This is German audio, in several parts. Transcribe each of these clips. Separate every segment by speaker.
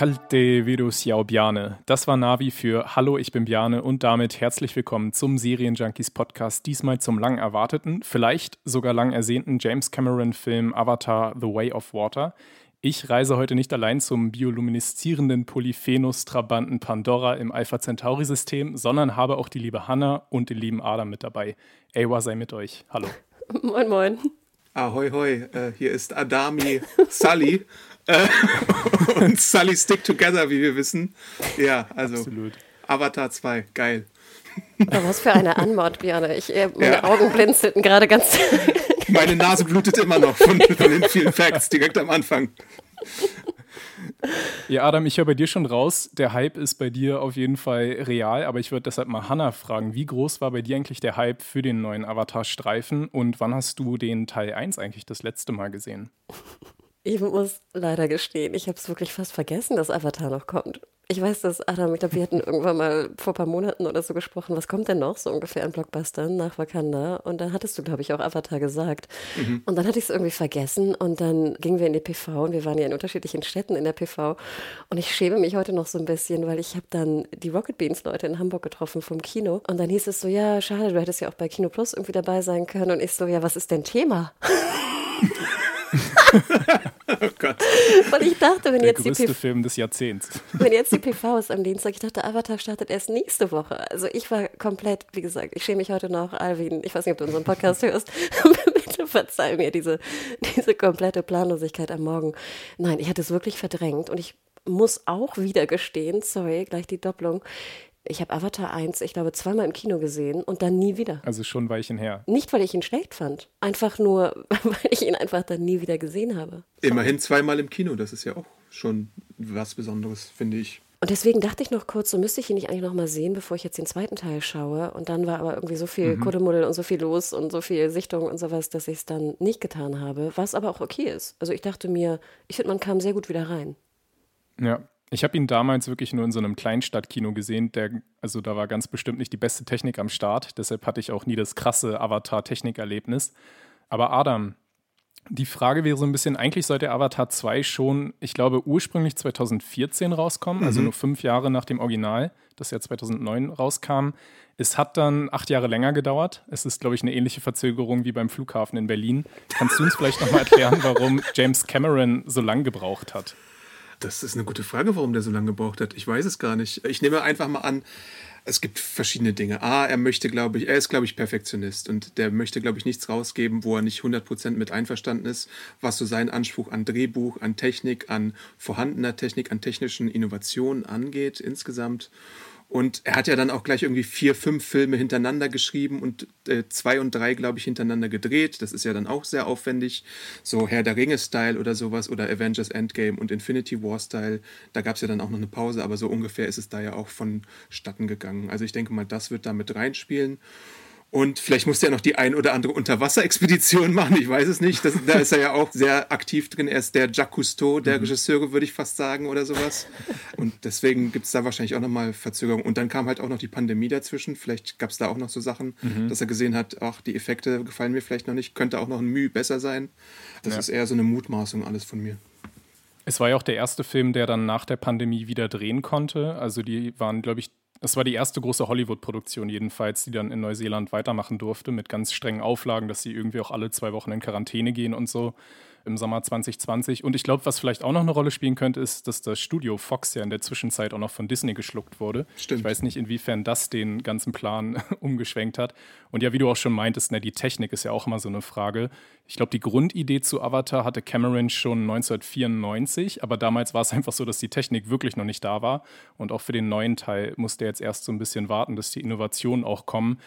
Speaker 1: Kalte Virus Yao Bjane. Das war Navi für Hallo, ich bin Bjane und damit herzlich willkommen zum Serienjunkies Podcast. Diesmal zum lang erwarteten, vielleicht sogar lang ersehnten James Cameron-Film Avatar The Way of Water. Ich reise heute nicht allein zum biolumineszierenden Polyphenus-Trabanten Pandora im Alpha Centauri-System, sondern habe auch die liebe Hanna und den lieben Adam mit dabei. Ewa sei mit euch. Hallo.
Speaker 2: Moin, moin.
Speaker 3: Ahoi, hoi, äh, hier ist Adami Sully. Und Sully Stick Together, wie wir wissen. Ja, also
Speaker 1: Absolut.
Speaker 3: Avatar 2, geil.
Speaker 2: Aber was für eine Anmord, Björn. Ich, äh, meine ja. Augen blinzelten gerade ganz.
Speaker 3: Meine Nase blutet immer noch von, von den vielen Facts direkt am Anfang.
Speaker 1: Ja, Adam, ich höre bei dir schon raus, der Hype ist bei dir auf jeden Fall real, aber ich würde deshalb mal Hannah fragen, wie groß war bei dir eigentlich der Hype für den neuen Avatar-Streifen und wann hast du den Teil 1 eigentlich das letzte Mal gesehen?
Speaker 2: Ich muss leider gestehen, ich habe es wirklich fast vergessen, dass Avatar noch kommt. Ich weiß, dass Adam, ich glaube, wir hatten irgendwann mal vor ein paar Monaten oder so gesprochen, was kommt denn noch so ungefähr an Blockbustern nach Wakanda? Und dann hattest du, glaube ich, auch Avatar gesagt. Mhm. Und dann hatte ich es irgendwie vergessen und dann gingen wir in die PV und wir waren ja in unterschiedlichen Städten in der PV. Und ich schäme mich heute noch so ein bisschen, weil ich habe dann die Rocket Beans Leute in Hamburg getroffen vom Kino. Und dann hieß es so, ja, schade, du hättest ja auch bei Kino Plus irgendwie dabei sein können. Und ich so, ja, was ist denn Thema?
Speaker 3: oh Gott.
Speaker 2: Und ich dachte, wenn
Speaker 1: Der
Speaker 2: jetzt die
Speaker 1: größte
Speaker 2: PV,
Speaker 1: Film des Jahrzehnts.
Speaker 2: wenn jetzt die PV ist am Dienstag, ich dachte, Avatar startet erst nächste Woche. Also ich war komplett, wie gesagt, ich schäme mich heute noch, Alvin, ich weiß nicht, ob du unseren Podcast hörst, bitte verzeih mir diese, diese komplette Planlosigkeit am Morgen. Nein, ich hatte es wirklich verdrängt und ich muss auch wieder gestehen, sorry, gleich die Doppelung, ich habe Avatar 1, ich glaube, zweimal im Kino gesehen und dann nie wieder.
Speaker 1: Also schon ein Weilchen her.
Speaker 2: Nicht, weil ich ihn schlecht fand, einfach nur, weil ich ihn einfach dann nie wieder gesehen habe.
Speaker 3: Immerhin zweimal im Kino, das ist ja auch schon was Besonderes, finde ich.
Speaker 2: Und deswegen dachte ich noch kurz, so müsste ich ihn nicht eigentlich noch mal sehen, bevor ich jetzt den zweiten Teil schaue. Und dann war aber irgendwie so viel mhm. Kuddelmuddel und so viel los und so viel Sichtung und sowas, dass ich es dann nicht getan habe, was aber auch okay ist. Also ich dachte mir, ich finde, man kam sehr gut wieder rein.
Speaker 1: Ja, ich habe ihn damals wirklich nur in so einem Kleinstadtkino gesehen. Der, also da war ganz bestimmt nicht die beste Technik am Start. Deshalb hatte ich auch nie das krasse Avatar-Technikerlebnis. Aber Adam, die Frage wäre so ein bisschen, eigentlich sollte Avatar 2 schon, ich glaube, ursprünglich 2014 rauskommen, also
Speaker 3: Mhm.
Speaker 1: nur fünf Jahre nach dem Original, das ja 2009 rauskam. Es hat dann acht Jahre länger gedauert. Es ist, glaube ich, eine ähnliche Verzögerung wie beim Flughafen in Berlin. Kannst du uns vielleicht nochmal erklären, warum James Cameron so lange gebraucht hat?
Speaker 3: Das ist eine gute Frage, warum der so lange gebraucht hat. Ich weiß es gar nicht. Ich nehme einfach mal an, es gibt verschiedene Dinge. A, er möchte, glaube ich, er ist, glaube ich, Perfektionist und der möchte, glaube ich, nichts rausgeben, wo er nicht 100% mit einverstanden ist, was so seinen Anspruch an Drehbuch, an Technik, an vorhandener Technik, an technischen Innovationen angeht insgesamt. Und er hat ja dann auch gleich irgendwie vier, fünf Filme hintereinander geschrieben und äh, zwei und drei, glaube ich, hintereinander gedreht. Das ist ja dann auch sehr aufwendig. So Herr der Ringe-Style oder sowas oder Avengers Endgame und Infinity War-Style. Da gab es ja dann auch noch eine Pause, aber so ungefähr ist es da ja auch vonstatten gegangen. Also ich denke mal, das wird da mit reinspielen. Und vielleicht musste er noch die ein oder andere Unterwasserexpedition machen, ich weiß es nicht. Das, da ist er ja auch sehr aktiv drin. Er ist der Jacques Cousteau der Regisseure, würde ich fast sagen, oder sowas. Und deswegen gibt es da wahrscheinlich auch nochmal Verzögerung. Und dann kam halt auch noch die Pandemie dazwischen. Vielleicht gab es da auch noch so Sachen, dass er gesehen hat, ach, die Effekte gefallen mir vielleicht noch nicht, könnte auch noch ein Mühe besser sein. Das
Speaker 1: Ja.
Speaker 3: ist eher so eine Mutmaßung alles von mir.
Speaker 1: Es war ja auch der erste Film, der dann nach der Pandemie wieder drehen konnte. Also die waren, glaube ich, das war die erste große Hollywood-Produktion jedenfalls, die dann in Neuseeland weitermachen durfte, mit ganz strengen Auflagen, dass sie irgendwie auch alle zwei Wochen in Quarantäne gehen und so im Sommer 2020. Und ich glaube, was vielleicht auch noch eine Rolle spielen könnte, ist, dass das Studio Fox ja in der Zwischenzeit auch noch von Disney geschluckt wurde.
Speaker 3: Stimmt.
Speaker 1: Ich weiß nicht, inwiefern das den ganzen Plan umgeschwenkt hat. Und ja, wie du auch schon meintest, ne, die Technik ist ja auch immer so eine Frage. Ich glaube, die Grundidee zu Avatar hatte Cameron schon 1994, aber damals war es einfach so, dass die Technik wirklich noch nicht da war. Und auch für den neuen Teil musste er jetzt erst so ein bisschen warten, dass die Innovationen auch kommen.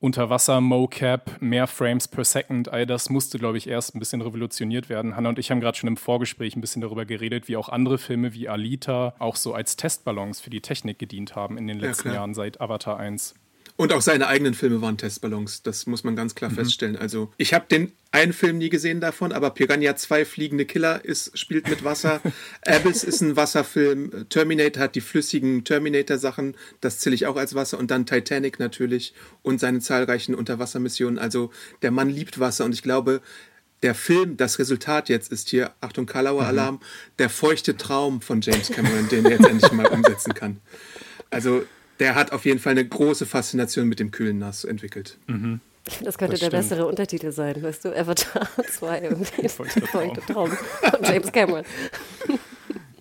Speaker 1: Unterwasser-Mocap, mehr Frames per Second, all das musste, glaube ich, erst ein bisschen revolutioniert werden. Hanna und ich haben gerade schon im Vorgespräch ein bisschen darüber geredet, wie auch andere Filme wie Alita auch so als Testballons für die Technik gedient haben in den letzten ja, Jahren seit Avatar 1.
Speaker 3: Und auch seine eigenen Filme waren Testballons, das muss man ganz klar mhm. feststellen. Also ich habe den einen Film nie gesehen davon, aber Piranha 2 Fliegende Killer ist, spielt mit Wasser. Abyss ist ein Wasserfilm. Terminator hat die flüssigen Terminator-Sachen, das zähle ich auch als Wasser. Und dann Titanic natürlich und seine zahlreichen Unterwassermissionen. Also der Mann liebt Wasser und ich glaube, der Film, das Resultat jetzt ist hier, Achtung, Kalauer Alarm, mhm. der feuchte Traum von James Cameron, den er jetzt endlich mal umsetzen kann. Also der hat auf jeden Fall eine große Faszination mit dem kühlen Nass entwickelt.
Speaker 2: Mhm. Ich finde, das könnte das der bessere Untertitel sein, weißt du? Avatar 2 irgendwie. Feuchte Traum. Traum von James Cameron.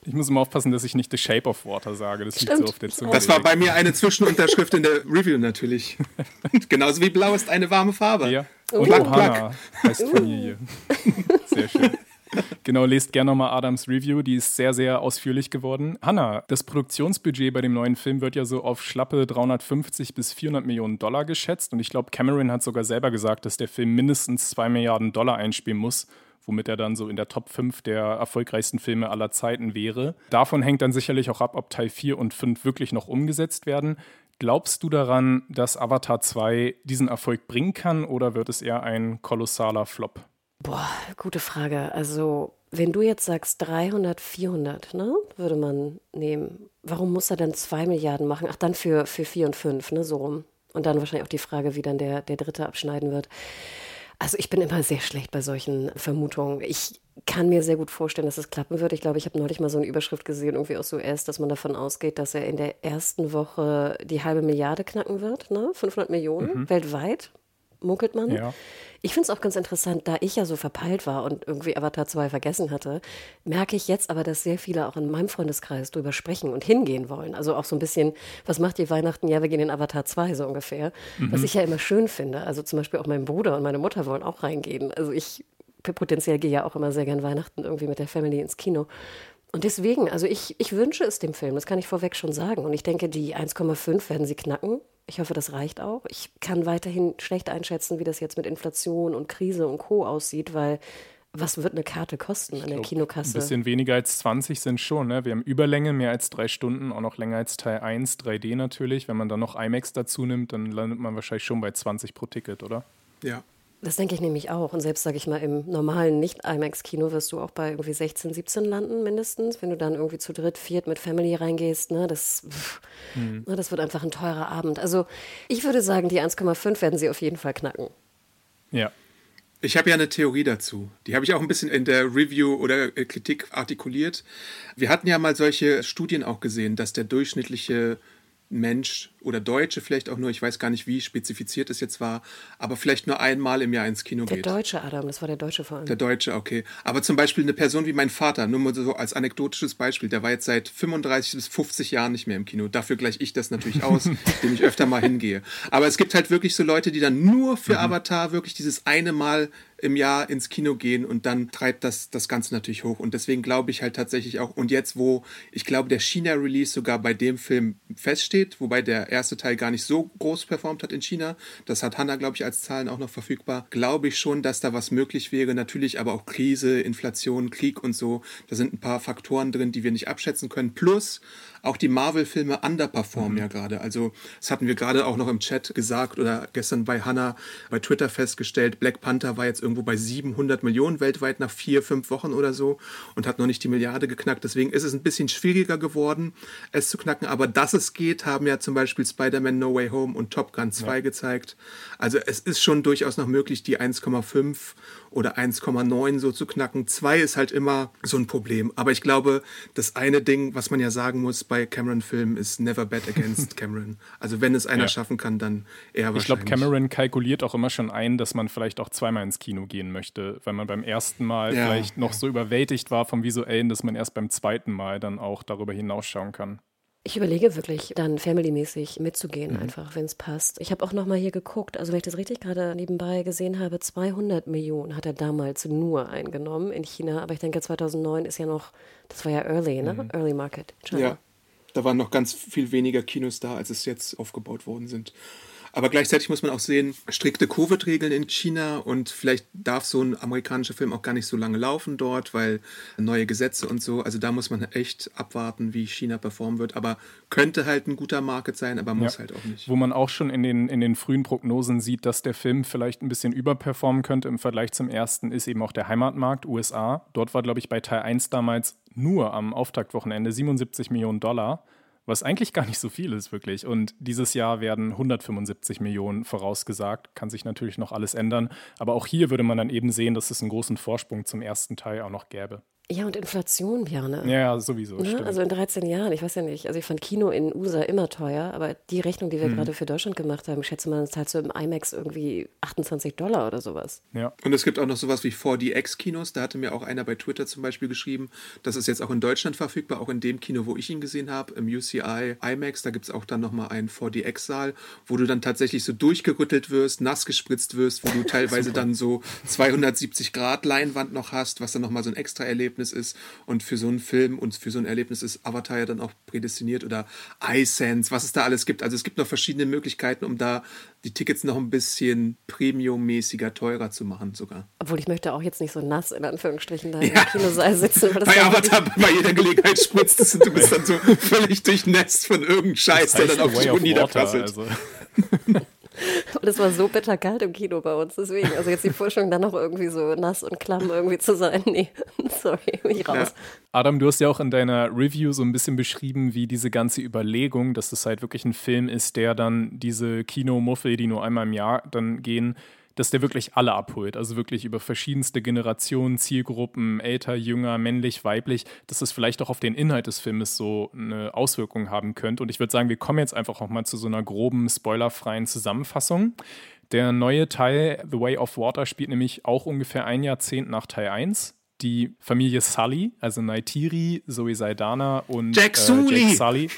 Speaker 1: Ich muss immer aufpassen, dass ich nicht The Shape of Water sage. Das liegt so auf der Zunge.
Speaker 3: Das war bei mir eine Zwischenunterschrift in der Review natürlich. Genauso wie Blau ist eine warme Farbe.
Speaker 1: Ja. Und Plack, Ohana heißt Familie. Sehr schön. Genau, lest gerne nochmal Adams Review, die ist sehr, sehr ausführlich geworden. Hanna, das Produktionsbudget bei dem neuen Film wird ja so auf schlappe 350 bis 400 Millionen Dollar geschätzt und ich glaube, Cameron hat sogar selber gesagt, dass der Film mindestens 2 Milliarden Dollar einspielen muss, womit er dann so in der Top 5 der erfolgreichsten Filme aller Zeiten wäre. Davon hängt dann sicherlich auch ab, ob Teil 4 und 5 wirklich noch umgesetzt werden. Glaubst du daran, dass Avatar 2 diesen Erfolg bringen kann oder wird es eher ein kolossaler Flop?
Speaker 2: Boah, gute Frage. Also wenn du jetzt sagst 300, 400, ne, würde man nehmen. Warum muss er dann 2 Milliarden machen? Ach, dann für, für 4 und 5, ne, so rum. Und dann wahrscheinlich auch die Frage, wie dann der, der dritte abschneiden wird. Also ich bin immer sehr schlecht bei solchen Vermutungen. Ich kann mir sehr gut vorstellen, dass es klappen wird. Ich glaube, ich habe neulich mal so eine Überschrift gesehen, irgendwie aus US, dass man davon ausgeht, dass er in der ersten Woche die halbe Milliarde knacken wird, ne? 500 Millionen mhm. weltweit munkelt man. Ja. Ich finde es auch ganz interessant, da ich ja so verpeilt war und irgendwie Avatar 2 vergessen hatte, merke ich jetzt aber, dass sehr viele auch in meinem Freundeskreis drüber sprechen und hingehen wollen. Also auch so ein bisschen, was macht ihr Weihnachten? Ja, wir gehen in Avatar 2 so ungefähr. Mhm. Was ich ja immer schön finde. Also zum Beispiel auch mein Bruder und meine Mutter wollen auch reingehen. Also ich potenziell gehe ja auch immer sehr gern Weihnachten irgendwie mit der Family ins Kino. Und deswegen, also ich, ich wünsche es dem Film, das kann ich vorweg schon sagen. Und ich denke, die 1,5 werden sie knacken. Ich hoffe, das reicht auch. Ich kann weiterhin schlecht einschätzen, wie das jetzt mit Inflation und Krise und Co. aussieht, weil was wird eine Karte kosten an der glaub, Kinokasse?
Speaker 1: Ein bisschen weniger als 20 sind schon. Ne? Wir haben Überlänge, mehr als drei Stunden, auch noch länger als Teil 1, 3D natürlich. Wenn man dann noch IMAX dazu nimmt, dann landet man wahrscheinlich schon bei 20 pro Ticket, oder?
Speaker 3: Ja,
Speaker 2: das denke ich nämlich auch. Und selbst, sage ich mal, im normalen Nicht-IMAX-Kino wirst du auch bei irgendwie 16, 17 landen mindestens. Wenn du dann irgendwie zu dritt, viert mit Family reingehst, ne, das, mhm. ne, das wird einfach ein teurer Abend. Also ich würde sagen, die 1,5 werden sie auf jeden Fall knacken.
Speaker 1: Ja.
Speaker 3: Ich habe ja eine Theorie dazu. Die habe ich auch ein bisschen in der Review oder Kritik artikuliert. Wir hatten ja mal solche Studien auch gesehen, dass der durchschnittliche Mensch oder Deutsche vielleicht auch nur, ich weiß gar nicht, wie spezifiziert es jetzt war, aber vielleicht nur einmal im Jahr ins Kino
Speaker 2: der
Speaker 3: geht.
Speaker 2: Der Deutsche, Adam, das war der Deutsche vor allem.
Speaker 3: Der Deutsche, okay. Aber zum Beispiel eine Person wie mein Vater, nur mal so als anekdotisches Beispiel, der war jetzt seit 35 bis 50 Jahren nicht mehr im Kino. Dafür gleiche ich das natürlich aus, dem ich öfter mal hingehe. Aber es gibt halt wirklich so Leute, die dann nur für mhm. Avatar wirklich dieses eine Mal im Jahr ins Kino gehen und dann treibt das das Ganze natürlich hoch. Und deswegen glaube ich halt tatsächlich auch, und jetzt, wo ich glaube, der China-Release sogar bei dem Film feststeht, wobei der erste Teil gar nicht so groß performt hat in China, das hat Hanna, glaube ich, als Zahlen auch noch verfügbar, glaube ich schon, dass da was möglich wäre. Natürlich aber auch Krise, Inflation, Krieg und so. Da sind ein paar Faktoren drin, die wir nicht abschätzen können. Plus auch die Marvel-Filme underperformen mhm. ja gerade. Also, das hatten wir gerade auch noch im Chat gesagt oder gestern bei Hannah bei Twitter festgestellt. Black Panther war jetzt irgendwo bei 700 Millionen weltweit nach vier, fünf Wochen oder so und hat noch nicht die Milliarde geknackt. Deswegen ist es ein bisschen schwieriger geworden, es zu knacken. Aber dass es geht, haben ja zum Beispiel Spider-Man No Way Home und Top Gun 2 ja. gezeigt. Also, es ist schon durchaus noch möglich, die 1,5 oder 1,9 so zu knacken. 2 ist halt immer so ein Problem. Aber ich glaube, das eine Ding, was man ja sagen muss, bei Cameron-Filmen ist never bet against Cameron. Also wenn es einer ja. schaffen kann, dann er wahrscheinlich.
Speaker 1: Ich glaube, Cameron kalkuliert auch immer schon ein, dass man vielleicht auch zweimal ins Kino gehen möchte, weil man beim ersten Mal ja. vielleicht noch so überwältigt war vom Visuellen, dass man erst beim zweiten Mal dann auch darüber hinausschauen kann.
Speaker 2: Ich überlege wirklich, dann familymäßig mitzugehen, mhm. einfach, wenn es passt. Ich habe auch noch mal hier geguckt, also wenn ich das richtig gerade nebenbei gesehen habe, 200 Millionen hat er damals nur eingenommen in China. Aber ich denke, 2009 ist ja noch, das war ja Early, ne? Mhm. Early Market.
Speaker 3: China. Ja, da waren noch ganz viel weniger Kinos da, als es jetzt aufgebaut worden sind. Aber gleichzeitig muss man auch sehen, strikte Covid-Regeln in China und vielleicht darf so ein amerikanischer Film auch gar nicht so lange laufen dort, weil neue Gesetze und so. Also da muss man echt abwarten, wie China performen wird. Aber könnte halt ein guter Market sein, aber muss ja. halt auch nicht.
Speaker 1: Wo man auch schon in den, in den frühen Prognosen sieht, dass der Film vielleicht ein bisschen überperformen könnte im Vergleich zum ersten, ist eben auch der Heimatmarkt, USA. Dort war, glaube ich, bei Teil 1 damals nur am Auftaktwochenende 77 Millionen Dollar was eigentlich gar nicht so viel ist, wirklich. Und dieses Jahr werden 175 Millionen vorausgesagt. Kann sich natürlich noch alles ändern. Aber auch hier würde man dann eben sehen, dass es einen großen Vorsprung zum ersten Teil auch noch gäbe.
Speaker 2: Ja, und Inflation, Björne.
Speaker 1: Ja, sowieso.
Speaker 2: Ne? Also in 13 Jahren, ich weiß ja nicht. Also ich fand Kino in USA immer teuer, aber die Rechnung, die wir hm. gerade für Deutschland gemacht haben, ich schätze mal, das zahlt so im IMAX irgendwie 28 Dollar oder sowas.
Speaker 3: Ja. Und es gibt auch noch sowas wie 4DX-Kinos. Da hatte mir auch einer bei Twitter zum Beispiel geschrieben, das ist jetzt auch in Deutschland verfügbar, auch in dem Kino, wo ich ihn gesehen habe, im UCI IMAX. Da gibt es auch dann nochmal einen 4DX-Saal, wo du dann tatsächlich so durchgerüttelt wirst, nass gespritzt wirst, wo du teilweise dann so 270 Grad Leinwand noch hast, was dann nochmal so ein extra Erlebnis Erlebnis ist. Und für so einen Film und für so ein Erlebnis ist Avatar ja dann auch prädestiniert oder iSense, was es da alles gibt. Also es gibt noch verschiedene Möglichkeiten, um da die Tickets noch ein bisschen premiummäßiger teurer zu machen sogar.
Speaker 2: Obwohl ich möchte auch jetzt nicht so nass in Anführungsstrichen da ja. im Kinosaal sitzen.
Speaker 3: Weil das bei Avatar bei jeder Gelegenheit spritzt es und du bist dann so völlig durchnässt von irgendeinem Scheiß, der dann auf dich niederprasselt. Also.
Speaker 2: Und es war so bitterkalt im Kino bei uns, deswegen. Also jetzt die Vorstellung, dann noch irgendwie so nass und klamm irgendwie zu sein. Nee, sorry, bin ich raus. Ja.
Speaker 1: Adam, du hast ja auch in deiner Review so ein bisschen beschrieben, wie diese ganze Überlegung, dass es halt wirklich ein Film ist, der dann diese Kinomuffel, die nur einmal im Jahr dann gehen, dass der wirklich alle abholt. Also wirklich über verschiedenste Generationen, Zielgruppen, älter, jünger, männlich, weiblich, dass es vielleicht auch auf den Inhalt des Filmes so eine Auswirkung haben könnte. Und ich würde sagen, wir kommen jetzt einfach auch mal zu so einer groben, spoilerfreien Zusammenfassung. Der neue Teil, The Way of Water, spielt nämlich auch ungefähr ein Jahrzehnt nach Teil 1 die Familie Sully, also Naitiri, Zoe Saidana und
Speaker 3: Jack, äh,
Speaker 1: Jack Sully.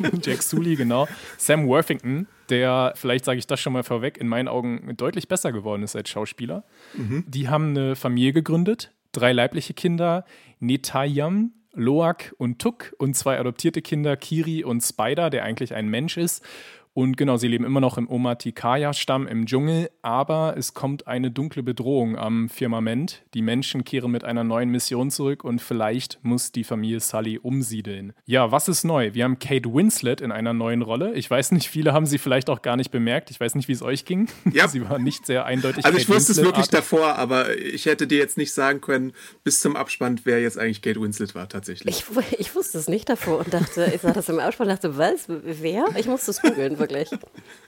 Speaker 1: Jack Sully, genau. Sam Worthington, der, vielleicht sage ich das schon mal vorweg, in meinen Augen deutlich besser geworden ist als Schauspieler. Mhm. Die haben eine Familie gegründet, drei leibliche Kinder, Netayam, Loak und Tuk und zwei adoptierte Kinder, Kiri und Spider, der eigentlich ein Mensch ist. Und genau, sie leben immer noch im Omatikaya-Stamm im Dschungel, aber es kommt eine dunkle Bedrohung am Firmament. Die Menschen kehren mit einer neuen Mission zurück und vielleicht muss die Familie Sully umsiedeln. Ja, was ist neu? Wir haben Kate Winslet in einer neuen Rolle. Ich weiß nicht, viele haben sie vielleicht auch gar nicht bemerkt. Ich weiß nicht, wie es euch ging.
Speaker 3: Ja.
Speaker 1: sie war nicht sehr eindeutig.
Speaker 3: Also ich Kate wusste es wirklich davor, aber ich hätte dir jetzt nicht sagen können, bis zum Abspann, wer jetzt eigentlich Kate Winslet war tatsächlich.
Speaker 2: Ich, ich wusste es nicht davor und dachte, ich sah das im Abspann und dachte, was? Wer? Ich musste es googeln wirklich.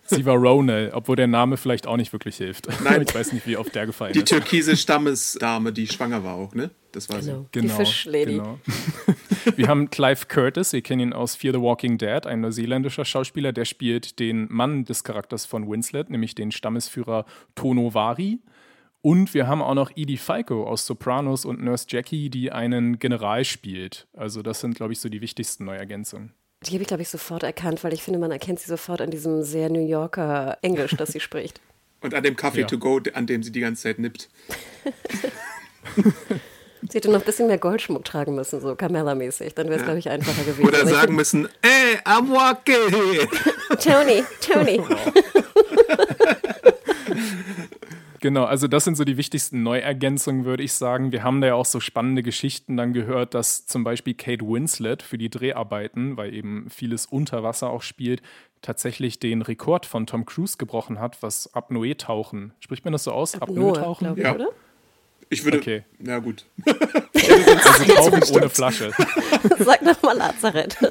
Speaker 1: Sie war Ronel, obwohl der Name vielleicht auch nicht wirklich hilft. Nein. Ich weiß nicht, wie oft der gefallen
Speaker 3: die
Speaker 1: ist.
Speaker 3: Die türkise Stammesdame, die schwanger war auch, ne? Das war
Speaker 2: genau.
Speaker 3: so.
Speaker 2: Genau, die Fischlady.
Speaker 1: Genau. Wir haben Clive Curtis, wir kennen ihn aus Fear the Walking Dead, ein neuseeländischer Schauspieler, der spielt den Mann des Charakters von Winslet, nämlich den Stammesführer Tono Vari. Und wir haben auch noch Edie Falco aus Sopranos und Nurse Jackie, die einen General spielt. Also das sind, glaube ich, so die wichtigsten Neuergänzungen.
Speaker 2: Die habe ich, glaube ich, sofort erkannt, weil ich finde, man erkennt sie sofort an diesem sehr New Yorker Englisch, das sie spricht.
Speaker 3: Und an dem Kaffee ja. to go, an dem sie die ganze Zeit nippt.
Speaker 2: Sie hätte noch ein bisschen mehr Goldschmuck tragen müssen, so Carmella-mäßig. Dann wäre es, ja. glaube ich, einfacher gewesen.
Speaker 3: Oder sagen müssen, ey, I'm walking.
Speaker 2: Tony, Tony.
Speaker 1: Genau, also das sind so die wichtigsten Neuergänzungen, würde ich sagen. Wir haben da ja auch so spannende Geschichten dann gehört, dass zum Beispiel Kate Winslet für die Dreharbeiten, weil eben vieles unter Wasser auch spielt, tatsächlich den Rekord von Tom Cruise gebrochen hat, was Apnoe-Tauchen. Spricht man das so aus?
Speaker 2: Apnoe-Tauchen?
Speaker 3: Ja. oder? Ich würde. Okay. Na gut.
Speaker 1: also tauchen ohne Flasche.
Speaker 2: Sag doch mal Lazarett.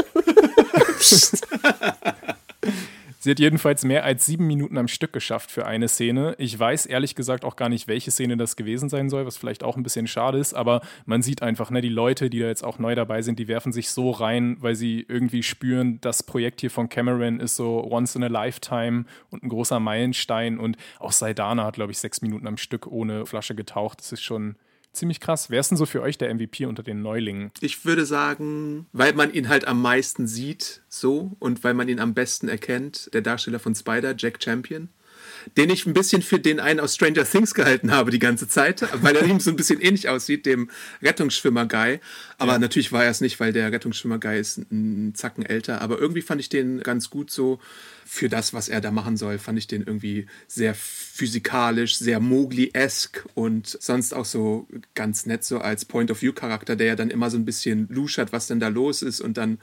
Speaker 1: Sie hat jedenfalls mehr als sieben Minuten am Stück geschafft für eine Szene. Ich weiß ehrlich gesagt auch gar nicht, welche Szene das gewesen sein soll, was vielleicht auch ein bisschen schade ist, aber man sieht einfach, ne, die Leute, die da jetzt auch neu dabei sind, die werfen sich so rein, weil sie irgendwie spüren, das Projekt hier von Cameron ist so once in a lifetime und ein großer Meilenstein und auch Saidana hat, glaube ich, sechs Minuten am Stück ohne Flasche getaucht. Das ist schon ziemlich krass. Wer ist denn so für euch der MVP unter den Neulingen?
Speaker 3: Ich würde sagen, weil man ihn halt am meisten sieht, so und weil man ihn am besten erkennt, der Darsteller von Spider, Jack Champion. Den ich ein bisschen für den einen aus Stranger Things gehalten habe die ganze Zeit, weil er ihm so ein bisschen ähnlich aussieht, dem Rettungsschwimmer-Guy. Aber ja. natürlich war er es nicht, weil der Rettungsschwimmer-Guy ist ein Zacken älter. Aber irgendwie fand ich den ganz gut so für das, was er da machen soll, fand ich den irgendwie sehr physikalisch, sehr Mowgli-esque und sonst auch so ganz nett so als Point-of-View-Charakter, der ja dann immer so ein bisschen luschert, was denn da los ist und dann,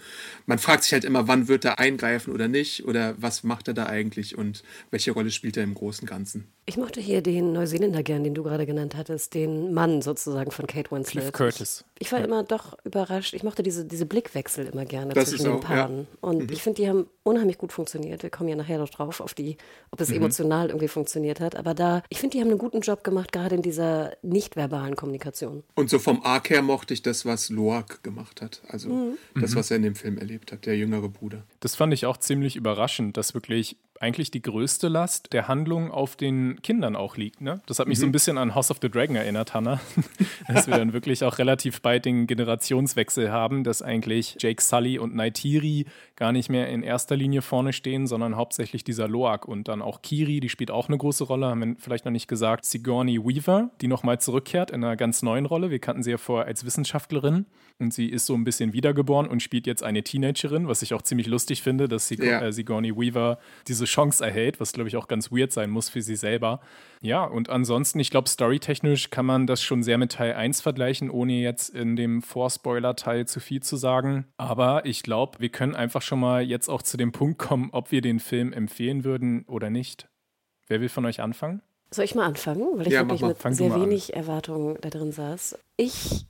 Speaker 3: man fragt sich halt immer, wann wird er eingreifen oder nicht oder was macht er da eigentlich und welche Rolle spielt er im Großen und Ganzen.
Speaker 2: Ich mochte hier den Neuseeländer gern, den du gerade genannt hattest, den Mann sozusagen von Kate Winslet.
Speaker 1: Cliff Curtis.
Speaker 2: Ich, ich war ja. immer doch überrascht. Ich mochte diese, diese Blickwechsel immer gerne das zwischen den auch, Paaren. Ja. Und mhm. ich finde, die haben unheimlich gut funktioniert. Wir kommen ja nachher noch drauf, auf die, ob es mhm. emotional irgendwie funktioniert hat. Aber da, ich finde, die haben einen guten Job gemacht, gerade in dieser nicht-verbalen Kommunikation.
Speaker 3: Und so vom Arc her mochte ich das, was Loak gemacht hat. Also mhm. das, was er in dem Film erlebt hat, der jüngere Bruder.
Speaker 1: Das fand ich auch ziemlich überraschend, dass wirklich eigentlich die größte Last der Handlung auf den Kindern auch liegt. Ne? Das hat mich mhm. so ein bisschen an House of the Dragon erinnert, Hannah. dass wir dann wirklich auch relativ bald den Generationswechsel haben, dass eigentlich Jake Sully und Naitiri gar nicht mehr in erster Linie vorne stehen, sondern hauptsächlich dieser Loak und dann auch Kiri, die spielt auch eine große Rolle, haben wir vielleicht noch nicht gesagt. Sigourney Weaver, die nochmal zurückkehrt in einer ganz neuen Rolle. Wir kannten sie ja vorher als Wissenschaftlerin und sie ist so ein bisschen wiedergeboren und spielt jetzt eine Teenagerin, was ich auch ziemlich lustig finde, dass Sig ja. äh, Sigourney Weaver diese Chance erhält, was glaube ich auch ganz weird sein muss für sie selber. Ja, und ansonsten, ich glaube, storytechnisch kann man das schon sehr mit Teil 1 vergleichen, ohne jetzt in dem Vorspoiler-Teil zu viel zu sagen. Aber ich glaube, wir können einfach schon mal jetzt auch zu dem Punkt kommen, ob wir den Film empfehlen würden oder nicht. Wer will von euch anfangen?
Speaker 2: Soll ich mal anfangen? Weil ich ja, wirklich mit sehr wenig an. Erwartungen da drin saß. Ich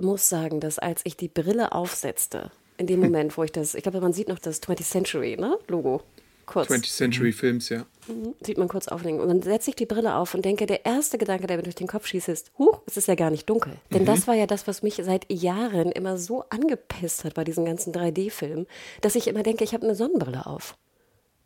Speaker 2: muss sagen, dass als ich die Brille aufsetzte, in dem Moment, wo ich das, ich glaube, man sieht noch das 20th Century, ne? Logo.
Speaker 3: Kurz. 20th Century mhm. Films, ja.
Speaker 2: Mhm. Sieht man kurz auflegen. Und dann setze ich die Brille auf und denke, der erste Gedanke, der mir durch den Kopf schießt, ist, huch, es ist ja gar nicht dunkel. Mhm. Denn das war ja das, was mich seit Jahren immer so angepisst hat bei diesen ganzen 3D-Filmen, dass ich immer denke, ich habe eine Sonnenbrille auf.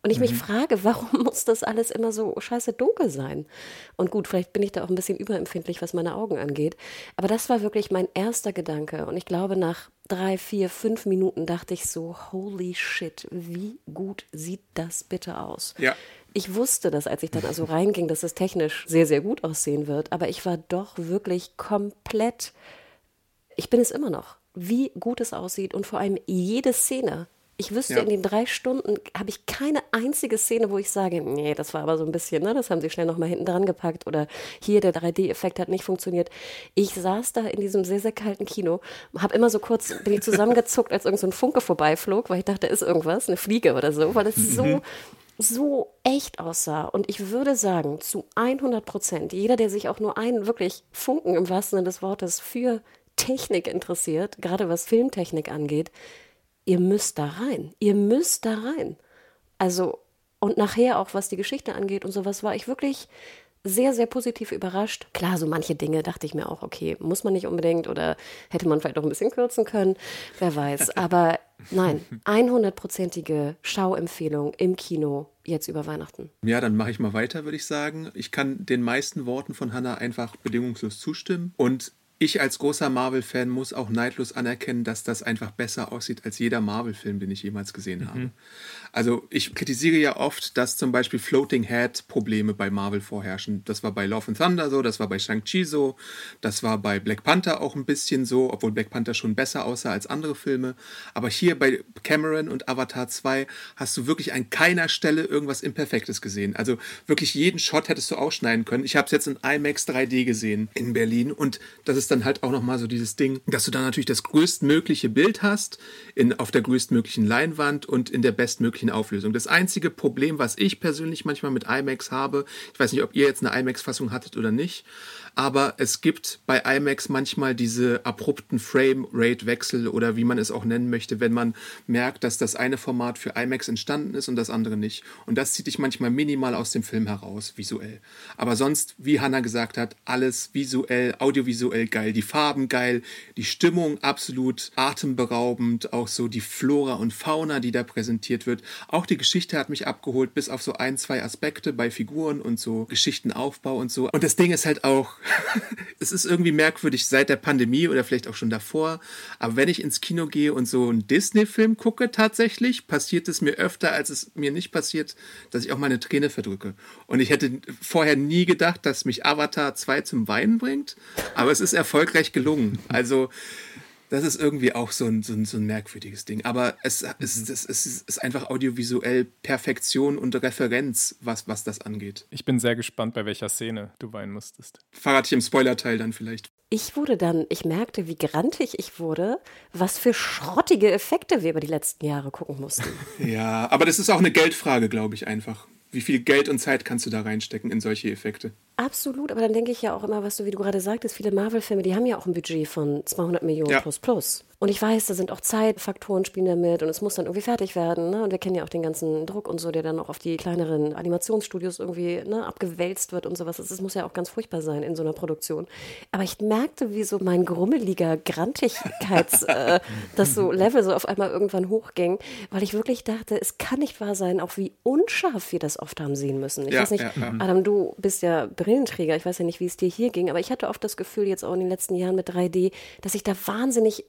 Speaker 2: Und ich mhm. mich frage, warum muss das alles immer so scheiße dunkel sein? Und gut, vielleicht bin ich da auch ein bisschen überempfindlich, was meine Augen angeht. Aber das war wirklich mein erster Gedanke. Und ich glaube, nach drei, vier, fünf Minuten dachte ich so, holy shit, wie gut sieht das bitte aus?
Speaker 3: Ja.
Speaker 2: Ich wusste das, als ich dann also reinging, dass es technisch sehr, sehr gut aussehen wird. Aber ich war doch wirklich komplett, ich bin es immer noch, wie gut es aussieht und vor allem jede Szene ich wüsste, ja. in den drei Stunden habe ich keine einzige Szene, wo ich sage, nee, das war aber so ein bisschen, ne, das haben sie schnell nochmal hinten dran gepackt oder hier, der 3D-Effekt hat nicht funktioniert. Ich saß da in diesem sehr, sehr kalten Kino, habe immer so kurz, bin ich zusammengezuckt, als irgend so ein Funke vorbeiflog, weil ich dachte, da ist irgendwas, eine Fliege oder so, weil es so, mhm. so echt aussah. Und ich würde sagen, zu 100 Prozent, jeder, der sich auch nur einen wirklich Funken im wahrsten Sinne des Wortes für Technik interessiert, gerade was Filmtechnik angeht, ihr müsst da rein. Ihr müsst da rein. Also, und nachher auch, was die Geschichte angeht und sowas, war ich wirklich sehr, sehr positiv überrascht. Klar, so manche Dinge dachte ich mir auch, okay, muss man nicht unbedingt oder hätte man vielleicht auch ein bisschen kürzen können, wer weiß. Aber nein, 100-prozentige Schauempfehlung im Kino jetzt über Weihnachten.
Speaker 3: Ja, dann mache ich mal weiter, würde ich sagen. Ich kann den meisten Worten von Hannah einfach bedingungslos zustimmen und ich als großer Marvel-Fan muss auch neidlos anerkennen, dass das einfach besser aussieht als jeder Marvel-Film, den ich jemals gesehen mhm. habe. Also ich kritisiere ja oft, dass zum Beispiel Floating Head-Probleme bei Marvel vorherrschen. Das war bei Love and Thunder so, das war bei Shang-Chi so, das war bei Black Panther auch ein bisschen so, obwohl Black Panther schon besser aussah als andere Filme. Aber hier bei Cameron und Avatar 2 hast du wirklich an keiner Stelle irgendwas Imperfektes gesehen. Also wirklich jeden Shot hättest du ausschneiden können. Ich habe es jetzt in IMAX 3D gesehen in Berlin und das ist ist dann halt auch nochmal so dieses Ding, dass du dann natürlich das größtmögliche Bild hast, in, auf der größtmöglichen Leinwand und in der bestmöglichen Auflösung. Das einzige Problem, was ich persönlich manchmal mit IMAX habe, ich weiß nicht, ob ihr jetzt eine IMAX-Fassung hattet oder nicht, aber es gibt bei IMAX manchmal diese abrupten Frame-Rate-Wechsel oder wie man es auch nennen möchte, wenn man merkt, dass das eine Format für IMAX entstanden ist und das andere nicht. Und das zieht dich manchmal minimal aus dem Film heraus, visuell. Aber sonst, wie Hannah gesagt hat, alles visuell, audiovisuell geil, die Farben geil, die Stimmung absolut atemberaubend, auch so die Flora und Fauna, die da präsentiert wird. Auch die Geschichte hat mich abgeholt, bis auf so ein, zwei Aspekte bei Figuren und so Geschichtenaufbau und so. Und das Ding ist halt auch, es ist irgendwie merkwürdig seit der Pandemie oder vielleicht auch schon davor. Aber wenn ich ins Kino gehe und so einen Disney-Film gucke, tatsächlich, passiert es mir öfter, als es mir nicht passiert, dass ich auch meine Träne verdrücke. Und ich hätte vorher nie gedacht, dass mich Avatar 2 zum Weinen bringt. Aber es ist erfolgreich gelungen. Also, Das ist irgendwie auch so ein, so ein, so ein merkwürdiges Ding. Aber es, mhm. es, es, es, ist einfach audiovisuell Perfektion und Referenz, was, was das angeht.
Speaker 1: Ich bin sehr gespannt, bei welcher Szene du weinen musstest.
Speaker 3: Verrate ich im Spoilerteil dann vielleicht.
Speaker 2: Ich wurde dann, ich merkte, wie grantig ich wurde, was für schrottige Effekte wir über die letzten Jahre gucken mussten.
Speaker 3: ja, aber das ist auch eine Geldfrage, glaube ich, einfach. Wie viel Geld und Zeit kannst du da reinstecken in solche Effekte?
Speaker 2: Absolut, aber dann denke ich ja auch immer, was du, wie du gerade sagtest, viele Marvel-Filme, die haben ja auch ein Budget von 200 Millionen ja. plus plus. Und ich weiß, da sind auch Zeitfaktoren spielen damit und es muss dann irgendwie fertig werden. Ne? Und wir kennen ja auch den ganzen Druck und so, der dann auch auf die kleineren Animationsstudios irgendwie ne, abgewälzt wird und sowas. Das muss ja auch ganz furchtbar sein in so einer Produktion. Aber ich merkte, wie so mein grummeliger Grantigkeits, äh, das so Level so auf einmal irgendwann hochging, weil ich wirklich dachte, es kann nicht wahr sein, auch wie unscharf wir das oft haben sehen müssen. Ich ja, weiß nicht, ja, Adam, du bist ja Brillenträger. Ich weiß ja nicht, wie es dir hier ging, aber ich hatte oft das Gefühl, jetzt auch in den letzten Jahren mit 3D, dass ich da wahnsinnig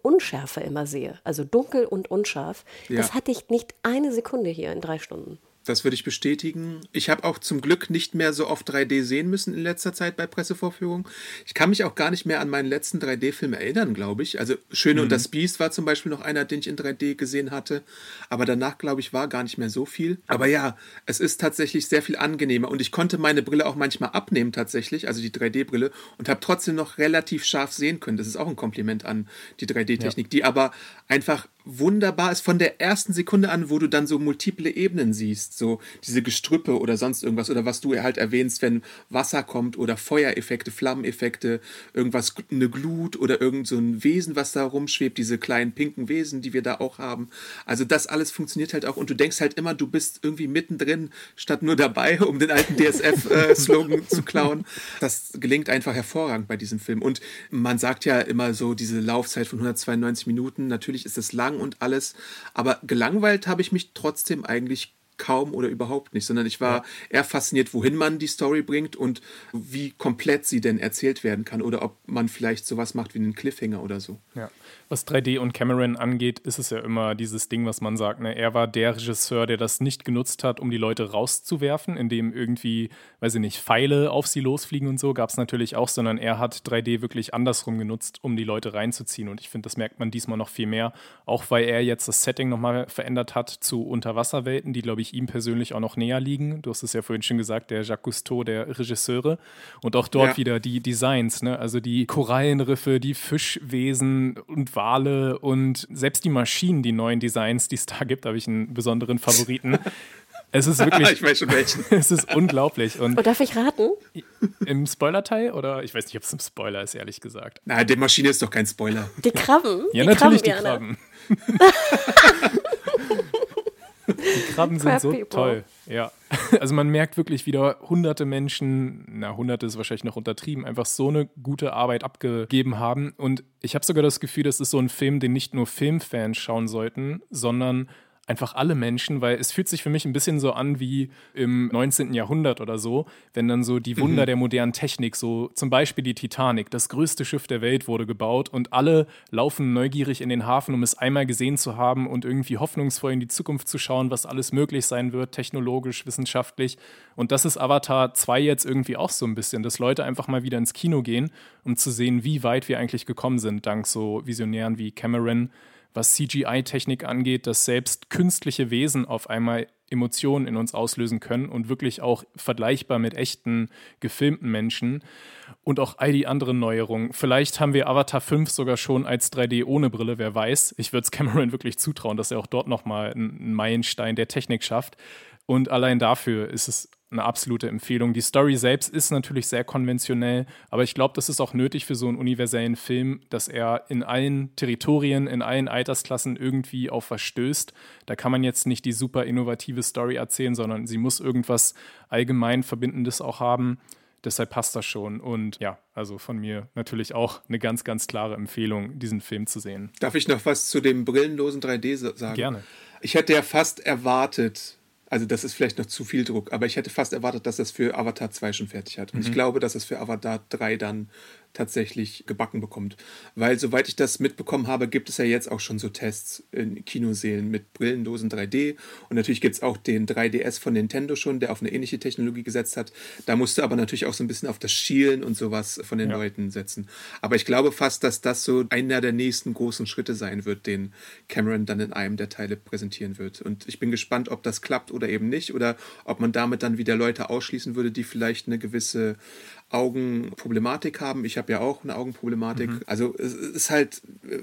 Speaker 2: Unschärfe immer sehe. Also dunkel und unscharf. Ja. Das hatte ich nicht eine Sekunde hier in drei Stunden.
Speaker 3: Das würde ich bestätigen. Ich habe auch zum Glück nicht mehr so oft 3D sehen müssen in letzter Zeit bei Pressevorführungen. Ich kann mich auch gar nicht mehr an meinen letzten 3D-Film erinnern, glaube ich. Also Schöne mhm. und das Biest war zum Beispiel noch einer, den ich in 3D gesehen hatte. Aber danach, glaube ich, war gar nicht mehr so viel. Aber ja, es ist tatsächlich sehr viel angenehmer. Und ich konnte meine Brille auch manchmal abnehmen tatsächlich, also die 3D-Brille, und habe trotzdem noch relativ scharf sehen können. Das ist auch ein Kompliment an die 3D-Technik, ja. die aber einfach wunderbar ist von der ersten Sekunde an, wo du dann so multiple Ebenen siehst, so diese Gestrüppe oder sonst irgendwas oder was du halt erwähnst, wenn Wasser kommt oder Feuereffekte, Flammeneffekte, irgendwas, eine Glut oder irgend so ein Wesen, was da rumschwebt, diese kleinen pinken Wesen, die wir da auch haben. Also das alles funktioniert halt auch und du denkst halt immer, du bist irgendwie mittendrin, statt nur dabei, um den alten DSF-Slogan äh, zu klauen. Das gelingt einfach hervorragend bei diesem Film und man sagt ja immer so, diese Laufzeit von 192 Minuten, natürlich ist das lang, und alles. Aber gelangweilt habe ich mich trotzdem eigentlich kaum oder überhaupt nicht, sondern ich war ja. eher fasziniert, wohin man die Story bringt und wie komplett sie denn erzählt werden kann oder ob man vielleicht sowas macht wie einen Cliffhanger oder so.
Speaker 1: Ja. Was 3D und Cameron angeht, ist es ja immer dieses Ding, was man sagt. Ne? Er war der Regisseur, der das nicht genutzt hat, um die Leute rauszuwerfen, indem irgendwie, weiß ich nicht, Pfeile auf sie losfliegen und so, gab es natürlich auch, sondern er hat 3D wirklich andersrum genutzt, um die Leute reinzuziehen. Und ich finde, das merkt man diesmal noch viel mehr, auch weil er jetzt das Setting nochmal verändert hat zu Unterwasserwelten, die, glaube ich, ihm persönlich auch noch näher liegen. Du hast es ja vorhin schon gesagt, der Jacques Cousteau, der Regisseure. Und auch dort ja. wieder die Designs, ne? also die Korallenriffe, die Fischwesen und Wale und selbst die Maschinen, die neuen Designs, die es da gibt, habe ich einen besonderen Favoriten. Es ist wirklich.
Speaker 3: ich weiß schon welchen.
Speaker 1: es ist unglaublich. Und
Speaker 2: oh, darf ich raten?
Speaker 1: Im Spoiler-Teil? Oder ich weiß nicht, ob es im Spoiler ist, ehrlich gesagt.
Speaker 3: Na, die Maschine ist doch kein Spoiler.
Speaker 2: Die Krabben?
Speaker 1: Ja, die natürlich Krabben, die Krabben. die Krabben sind so toll. Ja. Also man merkt wirklich wieder hunderte Menschen, na, hunderte ist wahrscheinlich noch untertrieben, einfach so eine gute Arbeit abgegeben haben. Und ich habe sogar das Gefühl, das ist so ein Film, den nicht nur Filmfans schauen sollten, sondern einfach alle Menschen, weil es fühlt sich für mich ein bisschen so an wie im 19. Jahrhundert oder so, wenn dann so die Wunder mhm. der modernen Technik, so zum Beispiel die Titanic, das größte Schiff der Welt wurde gebaut und alle laufen neugierig in den Hafen, um es einmal gesehen zu haben und irgendwie hoffnungsvoll in die Zukunft zu schauen, was alles möglich sein wird, technologisch, wissenschaftlich. Und das ist Avatar 2 jetzt irgendwie auch so ein bisschen, dass Leute einfach mal wieder ins Kino gehen, um zu sehen, wie weit wir eigentlich gekommen sind, dank so Visionären wie Cameron was CGI-Technik angeht, dass selbst künstliche Wesen auf einmal Emotionen in uns auslösen können und wirklich auch vergleichbar mit echten gefilmten Menschen und auch all die anderen Neuerungen. Vielleicht haben wir Avatar 5 sogar schon als 3D ohne Brille, wer weiß. Ich würde es Cameron wirklich zutrauen, dass er auch dort nochmal einen Meilenstein der Technik schafft. Und allein dafür ist es eine absolute Empfehlung. Die Story selbst ist natürlich sehr konventionell, aber ich glaube, das ist auch nötig für so einen universellen Film, dass er in allen Territorien, in allen Altersklassen irgendwie auf was stößt. Da kann man jetzt nicht die super innovative Story erzählen, sondern sie muss irgendwas allgemein Verbindendes auch haben. Deshalb passt das schon. Und ja, also von mir natürlich auch eine ganz, ganz klare Empfehlung, diesen Film zu sehen.
Speaker 3: Darf ich noch was zu dem brillenlosen 3D sagen?
Speaker 1: Gerne.
Speaker 3: Ich hätte ja fast erwartet, also das ist vielleicht noch zu viel Druck, aber ich hätte fast erwartet, dass das für Avatar 2 schon fertig hat. Und mhm. ich glaube, dass es für Avatar 3 dann tatsächlich gebacken bekommt. Weil, soweit ich das mitbekommen habe, gibt es ja jetzt auch schon so Tests in Kinoseelen mit brillenlosen 3D. Und natürlich gibt es auch den 3DS von Nintendo schon, der auf eine ähnliche Technologie gesetzt hat. Da musste aber natürlich auch so ein bisschen auf das Schielen und sowas von den ja. Leuten setzen. Aber ich glaube fast, dass das so einer der nächsten großen Schritte sein wird, den Cameron dann in einem der Teile präsentieren wird. Und ich bin gespannt, ob das klappt oder eben nicht. Oder ob man damit dann wieder Leute ausschließen würde, die vielleicht eine gewisse Augenproblematik haben. Ich habe ja auch eine Augenproblematik. Mhm. Also es ist halt,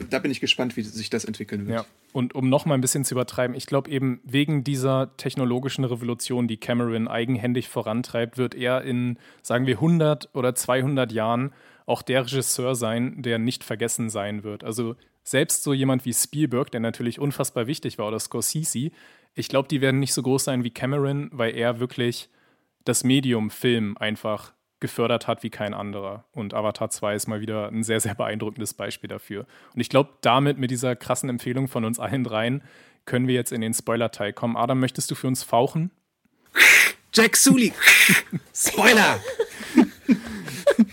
Speaker 3: da bin ich gespannt, wie sich das entwickeln wird. Ja.
Speaker 1: Und um noch mal ein bisschen zu übertreiben, ich glaube eben wegen dieser technologischen Revolution, die Cameron eigenhändig vorantreibt, wird er in, sagen wir, 100 oder 200 Jahren auch der Regisseur sein, der nicht vergessen sein wird. Also selbst so jemand wie Spielberg, der natürlich unfassbar wichtig war, oder Scorsese, ich glaube, die werden nicht so groß sein wie Cameron, weil er wirklich das Medium Film einfach gefördert hat wie kein anderer. Und Avatar 2 ist mal wieder ein sehr, sehr beeindruckendes Beispiel dafür. Und ich glaube, damit, mit dieser krassen Empfehlung von uns allen dreien, können wir jetzt in den Spoiler-Teil kommen. Adam, möchtest du für uns fauchen?
Speaker 3: Jack Sully! Spoiler!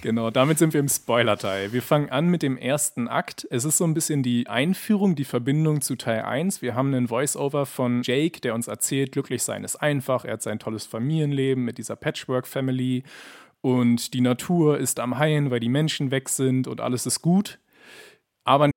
Speaker 1: Genau, damit sind wir im Spoiler-Teil. Wir fangen an mit dem ersten Akt. Es ist so ein bisschen die Einführung, die Verbindung zu Teil 1. Wir haben einen Voice-Over von Jake, der uns erzählt, glücklich sein ist einfach. Er hat sein tolles Familienleben mit dieser Patchwork-Family und die Natur ist am Heilen, weil die Menschen weg sind und alles ist gut. Aber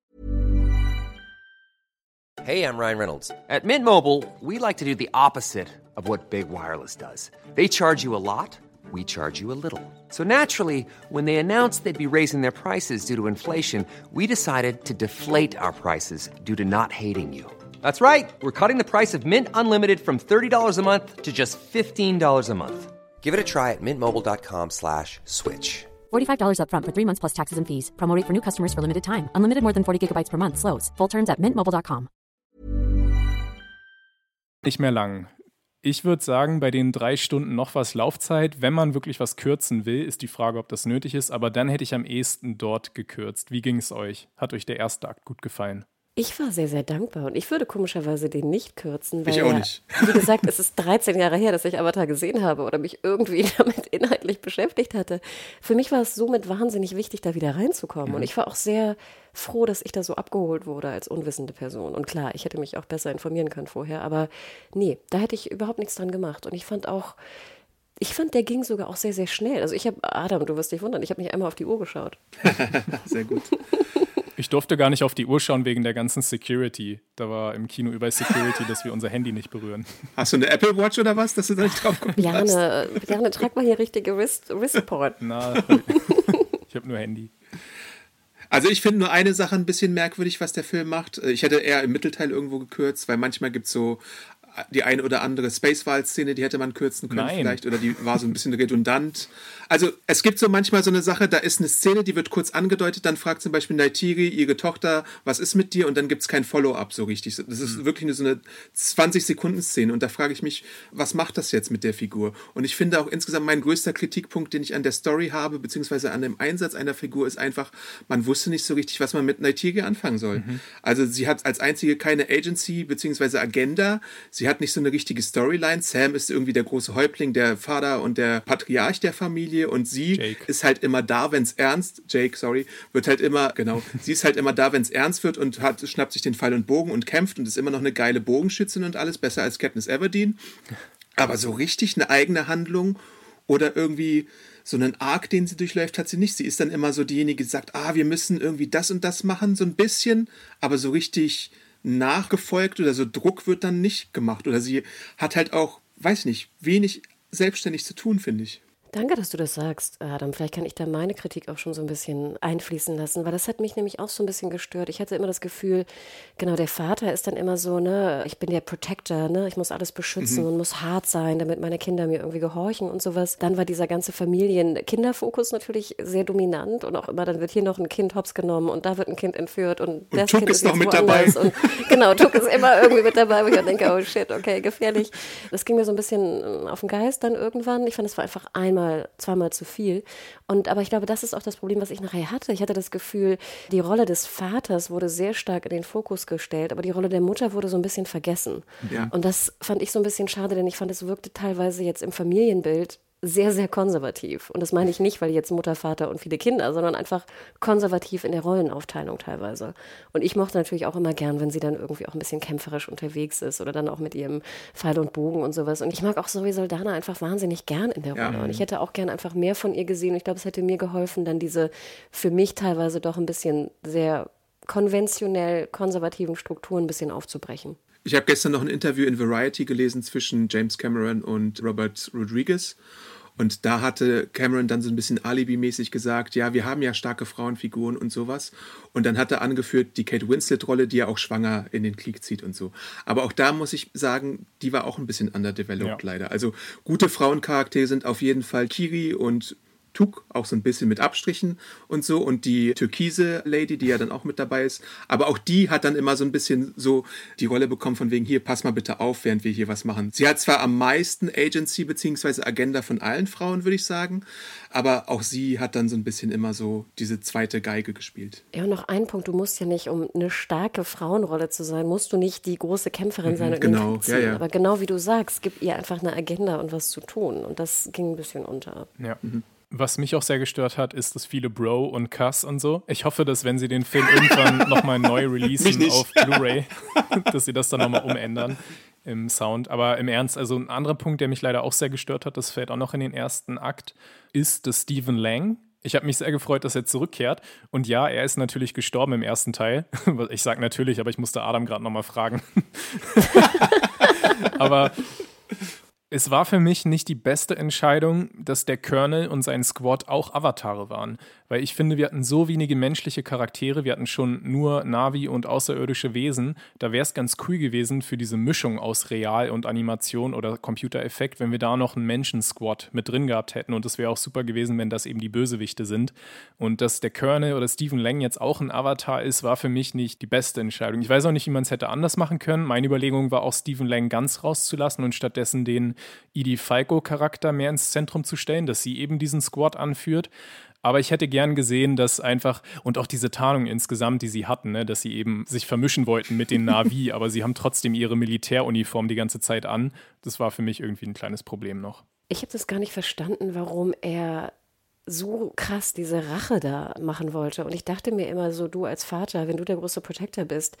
Speaker 4: Hey, I'm Ryan Reynolds. At Mint Mobile, we like to do the opposite of what Big Wireless does. They charge you a lot, we charge you a little. So naturally, when they announced they'd be raising their prices due to inflation, we decided to deflate our prices due to not hating you. That's right. We're cutting the price of Mint Unlimited from $30 a month to just $15 a month. Give it a try at mintmobile.com slash switch.
Speaker 5: $45 upfront for three months plus taxes and fees. Promo for new customers for limited time. Unlimited more than 40 gigabytes per month. Slows. Full terms at mintmobile.com.
Speaker 1: Nicht mehr lang. Ich würde sagen, bei den drei Stunden noch was Laufzeit, wenn man wirklich was kürzen will, ist die Frage, ob das nötig ist. Aber dann hätte ich am ehesten dort gekürzt. Wie ging es euch? Hat euch der erste Akt gut gefallen?
Speaker 2: Ich war sehr, sehr dankbar und ich würde komischerweise den nicht kürzen.
Speaker 3: Weil ich auch nicht.
Speaker 2: Ja, wie gesagt, es ist 13 Jahre her, dass ich Avatar gesehen habe oder mich irgendwie damit inhaltlich beschäftigt hatte. Für mich war es somit wahnsinnig wichtig, da wieder reinzukommen. Mhm. Und ich war auch sehr froh, dass ich da so abgeholt wurde als unwissende Person. Und klar, ich hätte mich auch besser informieren können vorher, aber nee, da hätte ich überhaupt nichts dran gemacht. Und ich fand auch, ich fand, der ging sogar auch sehr, sehr schnell. Also ich habe, Adam, du wirst dich wundern, ich habe mich einmal auf die Uhr geschaut.
Speaker 3: sehr gut.
Speaker 1: Ich durfte gar nicht auf die Uhr schauen wegen der ganzen Security. Da war im Kino überall Security, dass wir unser Handy nicht berühren.
Speaker 3: Hast du eine Apple Watch oder was, dass du da nicht drauf gucken
Speaker 2: Bjarne, Bjarne, trag mal hier richtige Wrist, Wristport.
Speaker 1: Na, ich habe nur Handy.
Speaker 3: Also ich finde nur eine Sache ein bisschen merkwürdig, was der Film macht. Ich hätte eher im Mittelteil irgendwo gekürzt, weil manchmal gibt es so die eine oder andere Spacewahl-Szene, die hätte man kürzen können Nein. vielleicht, oder die war so ein bisschen redundant. Also es gibt so manchmal so eine Sache, da ist eine Szene, die wird kurz angedeutet, dann fragt zum Beispiel Naitiri, ihre Tochter, was ist mit dir? Und dann gibt es kein Follow-up so richtig. Das ist mhm. wirklich so eine 20-Sekunden-Szene und da frage ich mich, was macht das jetzt mit der Figur? Und ich finde auch insgesamt mein größter Kritikpunkt, den ich an der Story habe, beziehungsweise an dem Einsatz einer Figur, ist einfach, man wusste nicht so richtig, was man mit Naitiri anfangen soll. Mhm. Also sie hat als einzige keine Agency, beziehungsweise Agenda. Sie sie hat nicht so eine richtige Storyline. Sam ist irgendwie der große Häuptling, der Vater und der Patriarch der Familie und sie Jake. ist halt immer da, wenn es ernst, Jake, sorry, wird halt immer, genau, sie ist halt immer da, wenn es ernst wird und hat, schnappt sich den Pfeil und Bogen und kämpft und ist immer noch eine geile Bogenschützin und alles, besser als Katniss Everdeen. Aber so richtig eine eigene Handlung oder irgendwie so einen Arc, den sie durchläuft, hat sie nicht. Sie ist dann immer so diejenige, die sagt, ah, wir müssen irgendwie das und das machen, so ein bisschen, aber so richtig nachgefolgt oder so Druck wird dann nicht gemacht. Oder sie hat halt auch, weiß nicht, wenig selbstständig zu tun, finde ich.
Speaker 2: Danke, dass du das sagst, Adam. Vielleicht kann ich da meine Kritik auch schon so ein bisschen einfließen lassen, weil das hat mich nämlich auch so ein bisschen gestört. Ich hatte immer das Gefühl, genau, der Vater ist dann immer so, ne, ich bin der Protector, ne, ich muss alles beschützen mhm. und muss hart sein, damit meine Kinder mir irgendwie gehorchen und sowas. Dann war dieser ganze Familien-Kinderfokus natürlich sehr dominant und auch immer, dann wird hier noch ein Kind hops genommen und da wird ein Kind entführt und,
Speaker 3: und das Tuck
Speaker 2: Kind
Speaker 3: ist, ist noch mit dabei.
Speaker 2: Und, genau, Tuck ist immer irgendwie mit dabei, wo ich denke, oh shit, okay, gefährlich. Das ging mir so ein bisschen auf den Geist dann irgendwann. Ich fand, es war einfach einmal zweimal, zweimal zu viel. Und aber ich glaube, das ist auch das Problem, was ich nachher hatte. Ich hatte das Gefühl, die Rolle des Vaters wurde sehr stark in den Fokus gestellt, aber die Rolle der Mutter wurde so ein bisschen vergessen. Ja. Und das fand ich so ein bisschen schade, denn ich fand, es wirkte teilweise jetzt im Familienbild sehr, sehr konservativ. Und das meine ich nicht, weil jetzt Mutter, Vater und viele Kinder, sondern einfach konservativ in der Rollenaufteilung teilweise. Und ich mochte natürlich auch immer gern, wenn sie dann irgendwie auch ein bisschen kämpferisch unterwegs ist oder dann auch mit ihrem Pfeil und Bogen und sowas. Und ich mag auch Zoe Saldana einfach wahnsinnig gern in der Rolle. Ja. Und ich hätte auch gern einfach mehr von ihr gesehen. Und ich glaube, es hätte mir geholfen, dann diese für mich teilweise doch ein bisschen sehr konventionell konservativen Strukturen ein bisschen aufzubrechen.
Speaker 3: Ich habe gestern noch ein Interview in Variety gelesen zwischen James Cameron und Robert Rodriguez. Und da hatte Cameron dann so ein bisschen alibimäßig gesagt, ja, wir haben ja starke Frauenfiguren und sowas. Und dann hat er angeführt die Kate Winslet-Rolle, die ja auch schwanger in den Krieg zieht und so. Aber auch da muss ich sagen, die war auch ein bisschen underdeveloped ja. leider. Also gute Frauencharaktere sind auf jeden Fall Kiri und Tuk, auch so ein bisschen mit Abstrichen und so. Und die türkise Lady, die ja dann auch mit dabei ist. Aber auch die hat dann immer so ein bisschen so die Rolle bekommen von wegen, hier, pass mal bitte auf, während wir hier was machen. Sie hat zwar am meisten Agency bzw. Agenda von allen Frauen, würde ich sagen. Aber auch sie hat dann so ein bisschen immer so diese zweite Geige gespielt.
Speaker 2: Ja, und noch ein Punkt, du musst ja nicht, um eine starke Frauenrolle zu sein, musst du nicht die große Kämpferin sein mhm, und
Speaker 3: genau, ja, ja.
Speaker 2: Aber genau wie du sagst, gib ihr einfach eine Agenda und was zu tun. Und das ging ein bisschen unter.
Speaker 1: Ja. Mhm. Was mich auch sehr gestört hat, ist das viele Bro und Cuss und so. Ich hoffe, dass wenn sie den Film irgendwann nochmal neu releasen auf Blu-ray, dass sie das dann nochmal umändern im Sound. Aber im Ernst, also ein anderer Punkt, der mich leider auch sehr gestört hat, das fällt auch noch in den ersten Akt, ist, dass Stephen Lang, ich habe mich sehr gefreut, dass er zurückkehrt. Und ja, er ist natürlich gestorben im ersten Teil. Ich sage natürlich, aber ich musste Adam gerade nochmal fragen. aber es war für mich nicht die beste Entscheidung, dass der Colonel und sein Squad auch Avatare waren, weil ich finde, wir hatten so wenige menschliche Charaktere, wir hatten schon nur Navi und außerirdische Wesen, da wäre es ganz cool gewesen für diese Mischung aus Real und Animation oder Computereffekt, wenn wir da noch einen Menschen-Squad mit drin gehabt hätten und es wäre auch super gewesen, wenn das eben die Bösewichte sind und dass der Colonel oder Stephen Lang jetzt auch ein Avatar ist, war für mich nicht die beste Entscheidung. Ich weiß auch nicht, wie man es hätte anders machen können. Meine Überlegung war auch, Stephen Lang ganz rauszulassen und stattdessen den Edie Falco-Charakter mehr ins Zentrum zu stellen, dass sie eben diesen Squad anführt. Aber ich hätte gern gesehen, dass einfach, und auch diese Tarnung insgesamt, die sie hatten, ne, dass sie eben sich vermischen wollten mit den Navi, aber sie haben trotzdem ihre Militäruniform die ganze Zeit an. Das war für mich irgendwie ein kleines Problem noch.
Speaker 2: Ich habe das gar nicht verstanden, warum er so krass diese Rache da machen wollte. Und ich dachte mir immer so, du als Vater, wenn du der große Protector bist,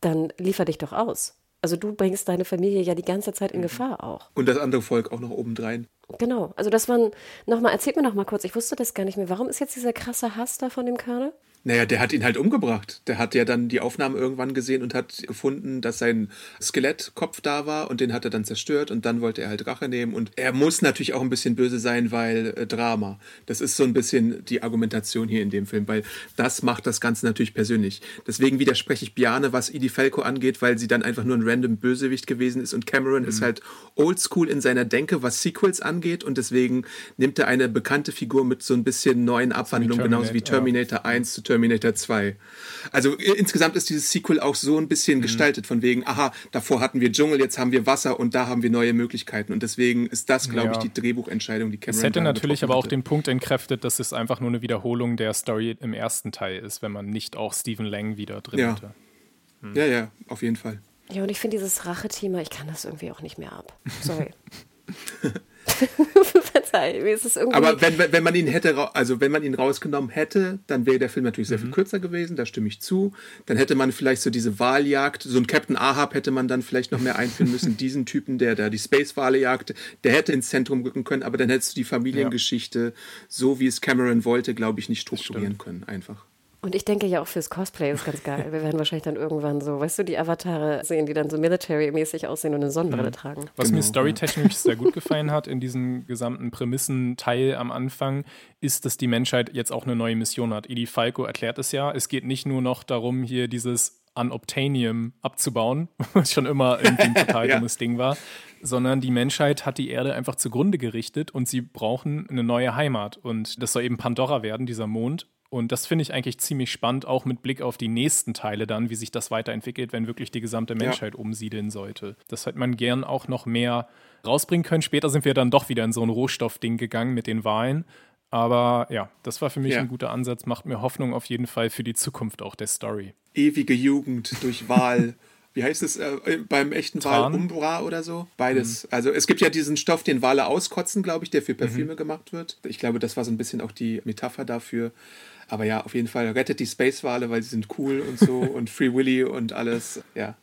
Speaker 2: dann liefer dich doch aus. Also du bringst deine Familie ja die ganze Zeit in mhm. Gefahr auch.
Speaker 3: Und das andere Volk auch noch obendrein.
Speaker 2: Genau. Also das waren, nochmal, erzählt mir noch mal kurz, ich wusste das gar nicht mehr. Warum ist jetzt dieser krasse Hass da von dem Colonel?
Speaker 3: Naja, der hat ihn halt umgebracht. Der hat ja dann die Aufnahmen irgendwann gesehen und hat gefunden, dass sein Skelettkopf da war und den hat er dann zerstört und dann wollte er halt Rache nehmen und er muss natürlich auch ein bisschen böse sein, weil äh, Drama. Das ist so ein bisschen die Argumentation hier in dem Film, weil das macht das Ganze natürlich persönlich. Deswegen widerspreche ich Biane, was Edie Falco angeht, weil sie dann einfach nur ein random Bösewicht gewesen ist und Cameron mhm. ist halt oldschool in seiner Denke, was Sequels angeht und deswegen nimmt er eine bekannte Figur mit so ein bisschen neuen Abwandlungen, genauso wie Terminator ja. 1 zu Terminator 2. Also insgesamt ist dieses Sequel auch so ein bisschen mhm. gestaltet, von wegen, aha, davor hatten wir Dschungel, jetzt haben wir Wasser und da haben wir neue Möglichkeiten. Und deswegen ist das, glaube ja. ich, die Drehbuchentscheidung, die Cameron
Speaker 1: Es hätte natürlich aber auch den Punkt entkräftet, dass es einfach nur eine Wiederholung der Story im ersten Teil ist, wenn man nicht auch Stephen Lang wieder drin
Speaker 3: ja.
Speaker 1: hätte.
Speaker 3: Hm. Ja, ja, auf jeden Fall.
Speaker 2: Ja, und ich finde dieses Rache-Thema, ich kann das irgendwie auch nicht mehr ab. Sorry.
Speaker 3: Verzeih, mir ist es irgendwie. Aber wenn, wenn man ihn hätte, also wenn man ihn rausgenommen hätte, dann wäre der Film natürlich sehr viel mhm. kürzer gewesen, da stimme ich zu. Dann hätte man vielleicht so diese Wahljagd, so ein Captain Ahab hätte man dann vielleicht noch mehr einführen müssen, diesen Typen, der da die Space-Wale jagte, der hätte ins Zentrum rücken können, aber dann hättest du die Familiengeschichte, ja. so wie es Cameron wollte, glaube ich, nicht strukturieren können, einfach.
Speaker 2: Und ich denke ja auch fürs Cosplay ist ganz geil. Wir werden wahrscheinlich dann irgendwann so, weißt du, die Avatare sehen, die dann so military-mäßig aussehen und eine Sonnenbrille mhm. tragen.
Speaker 1: Was genau. mir storytechnisch sehr gut gefallen hat in diesem gesamten Prämissenteil am Anfang, ist, dass die Menschheit jetzt auch eine neue Mission hat. Edie Falco erklärt es ja. Es geht nicht nur noch darum, hier dieses Unobtainium abzubauen, was schon immer irgendwie ein total ja. dummes Ding war, sondern die Menschheit hat die Erde einfach zugrunde gerichtet und sie brauchen eine neue Heimat. Und das soll eben Pandora werden, dieser Mond. Und das finde ich eigentlich ziemlich spannend, auch mit Blick auf die nächsten Teile dann, wie sich das weiterentwickelt, wenn wirklich die gesamte Menschheit ja. umsiedeln sollte. Das hätte man gern auch noch mehr rausbringen können. Später sind wir dann doch wieder in so ein Rohstoffding gegangen mit den Wahlen. Aber ja, das war für mich ja. ein guter Ansatz, macht mir Hoffnung auf jeden Fall für die Zukunft auch der Story.
Speaker 3: Ewige Jugend durch Wahl. wie heißt es, äh, beim echten
Speaker 1: Tran.
Speaker 3: Wal Umbra oder so. Beides. Also es gibt ja diesen Stoff, den Wale auskotzen, glaube ich, der für Parfüme gemacht wird. Ich glaube, das war so ein bisschen auch die Metapher dafür. Aber ja, auf jeden Fall rettet die Space-Wale, weil sie sind cool und so und Free Willy und alles. Ja.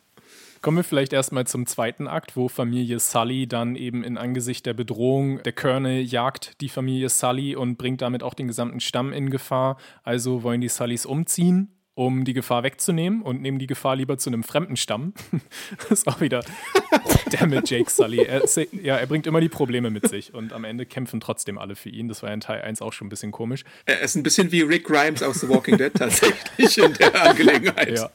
Speaker 1: Kommen wir vielleicht erstmal zum zweiten Akt, wo Familie Sully dann eben in Angesicht der Bedrohung, der Colonel jagt die Familie Sully und bringt damit auch den gesamten Stamm in Gefahr. Also wollen die Sullys umziehen um die Gefahr wegzunehmen und nehmen die Gefahr lieber zu einem fremden Stamm. das ist auch wieder der mit Jake Sully. Er, ja, er bringt immer die Probleme mit sich und am Ende kämpfen trotzdem alle für ihn. Das war in Teil 1 auch schon ein bisschen komisch.
Speaker 3: Er ist ein bisschen wie Rick Grimes aus The Walking Dead tatsächlich in der Angelegenheit.
Speaker 1: Ja.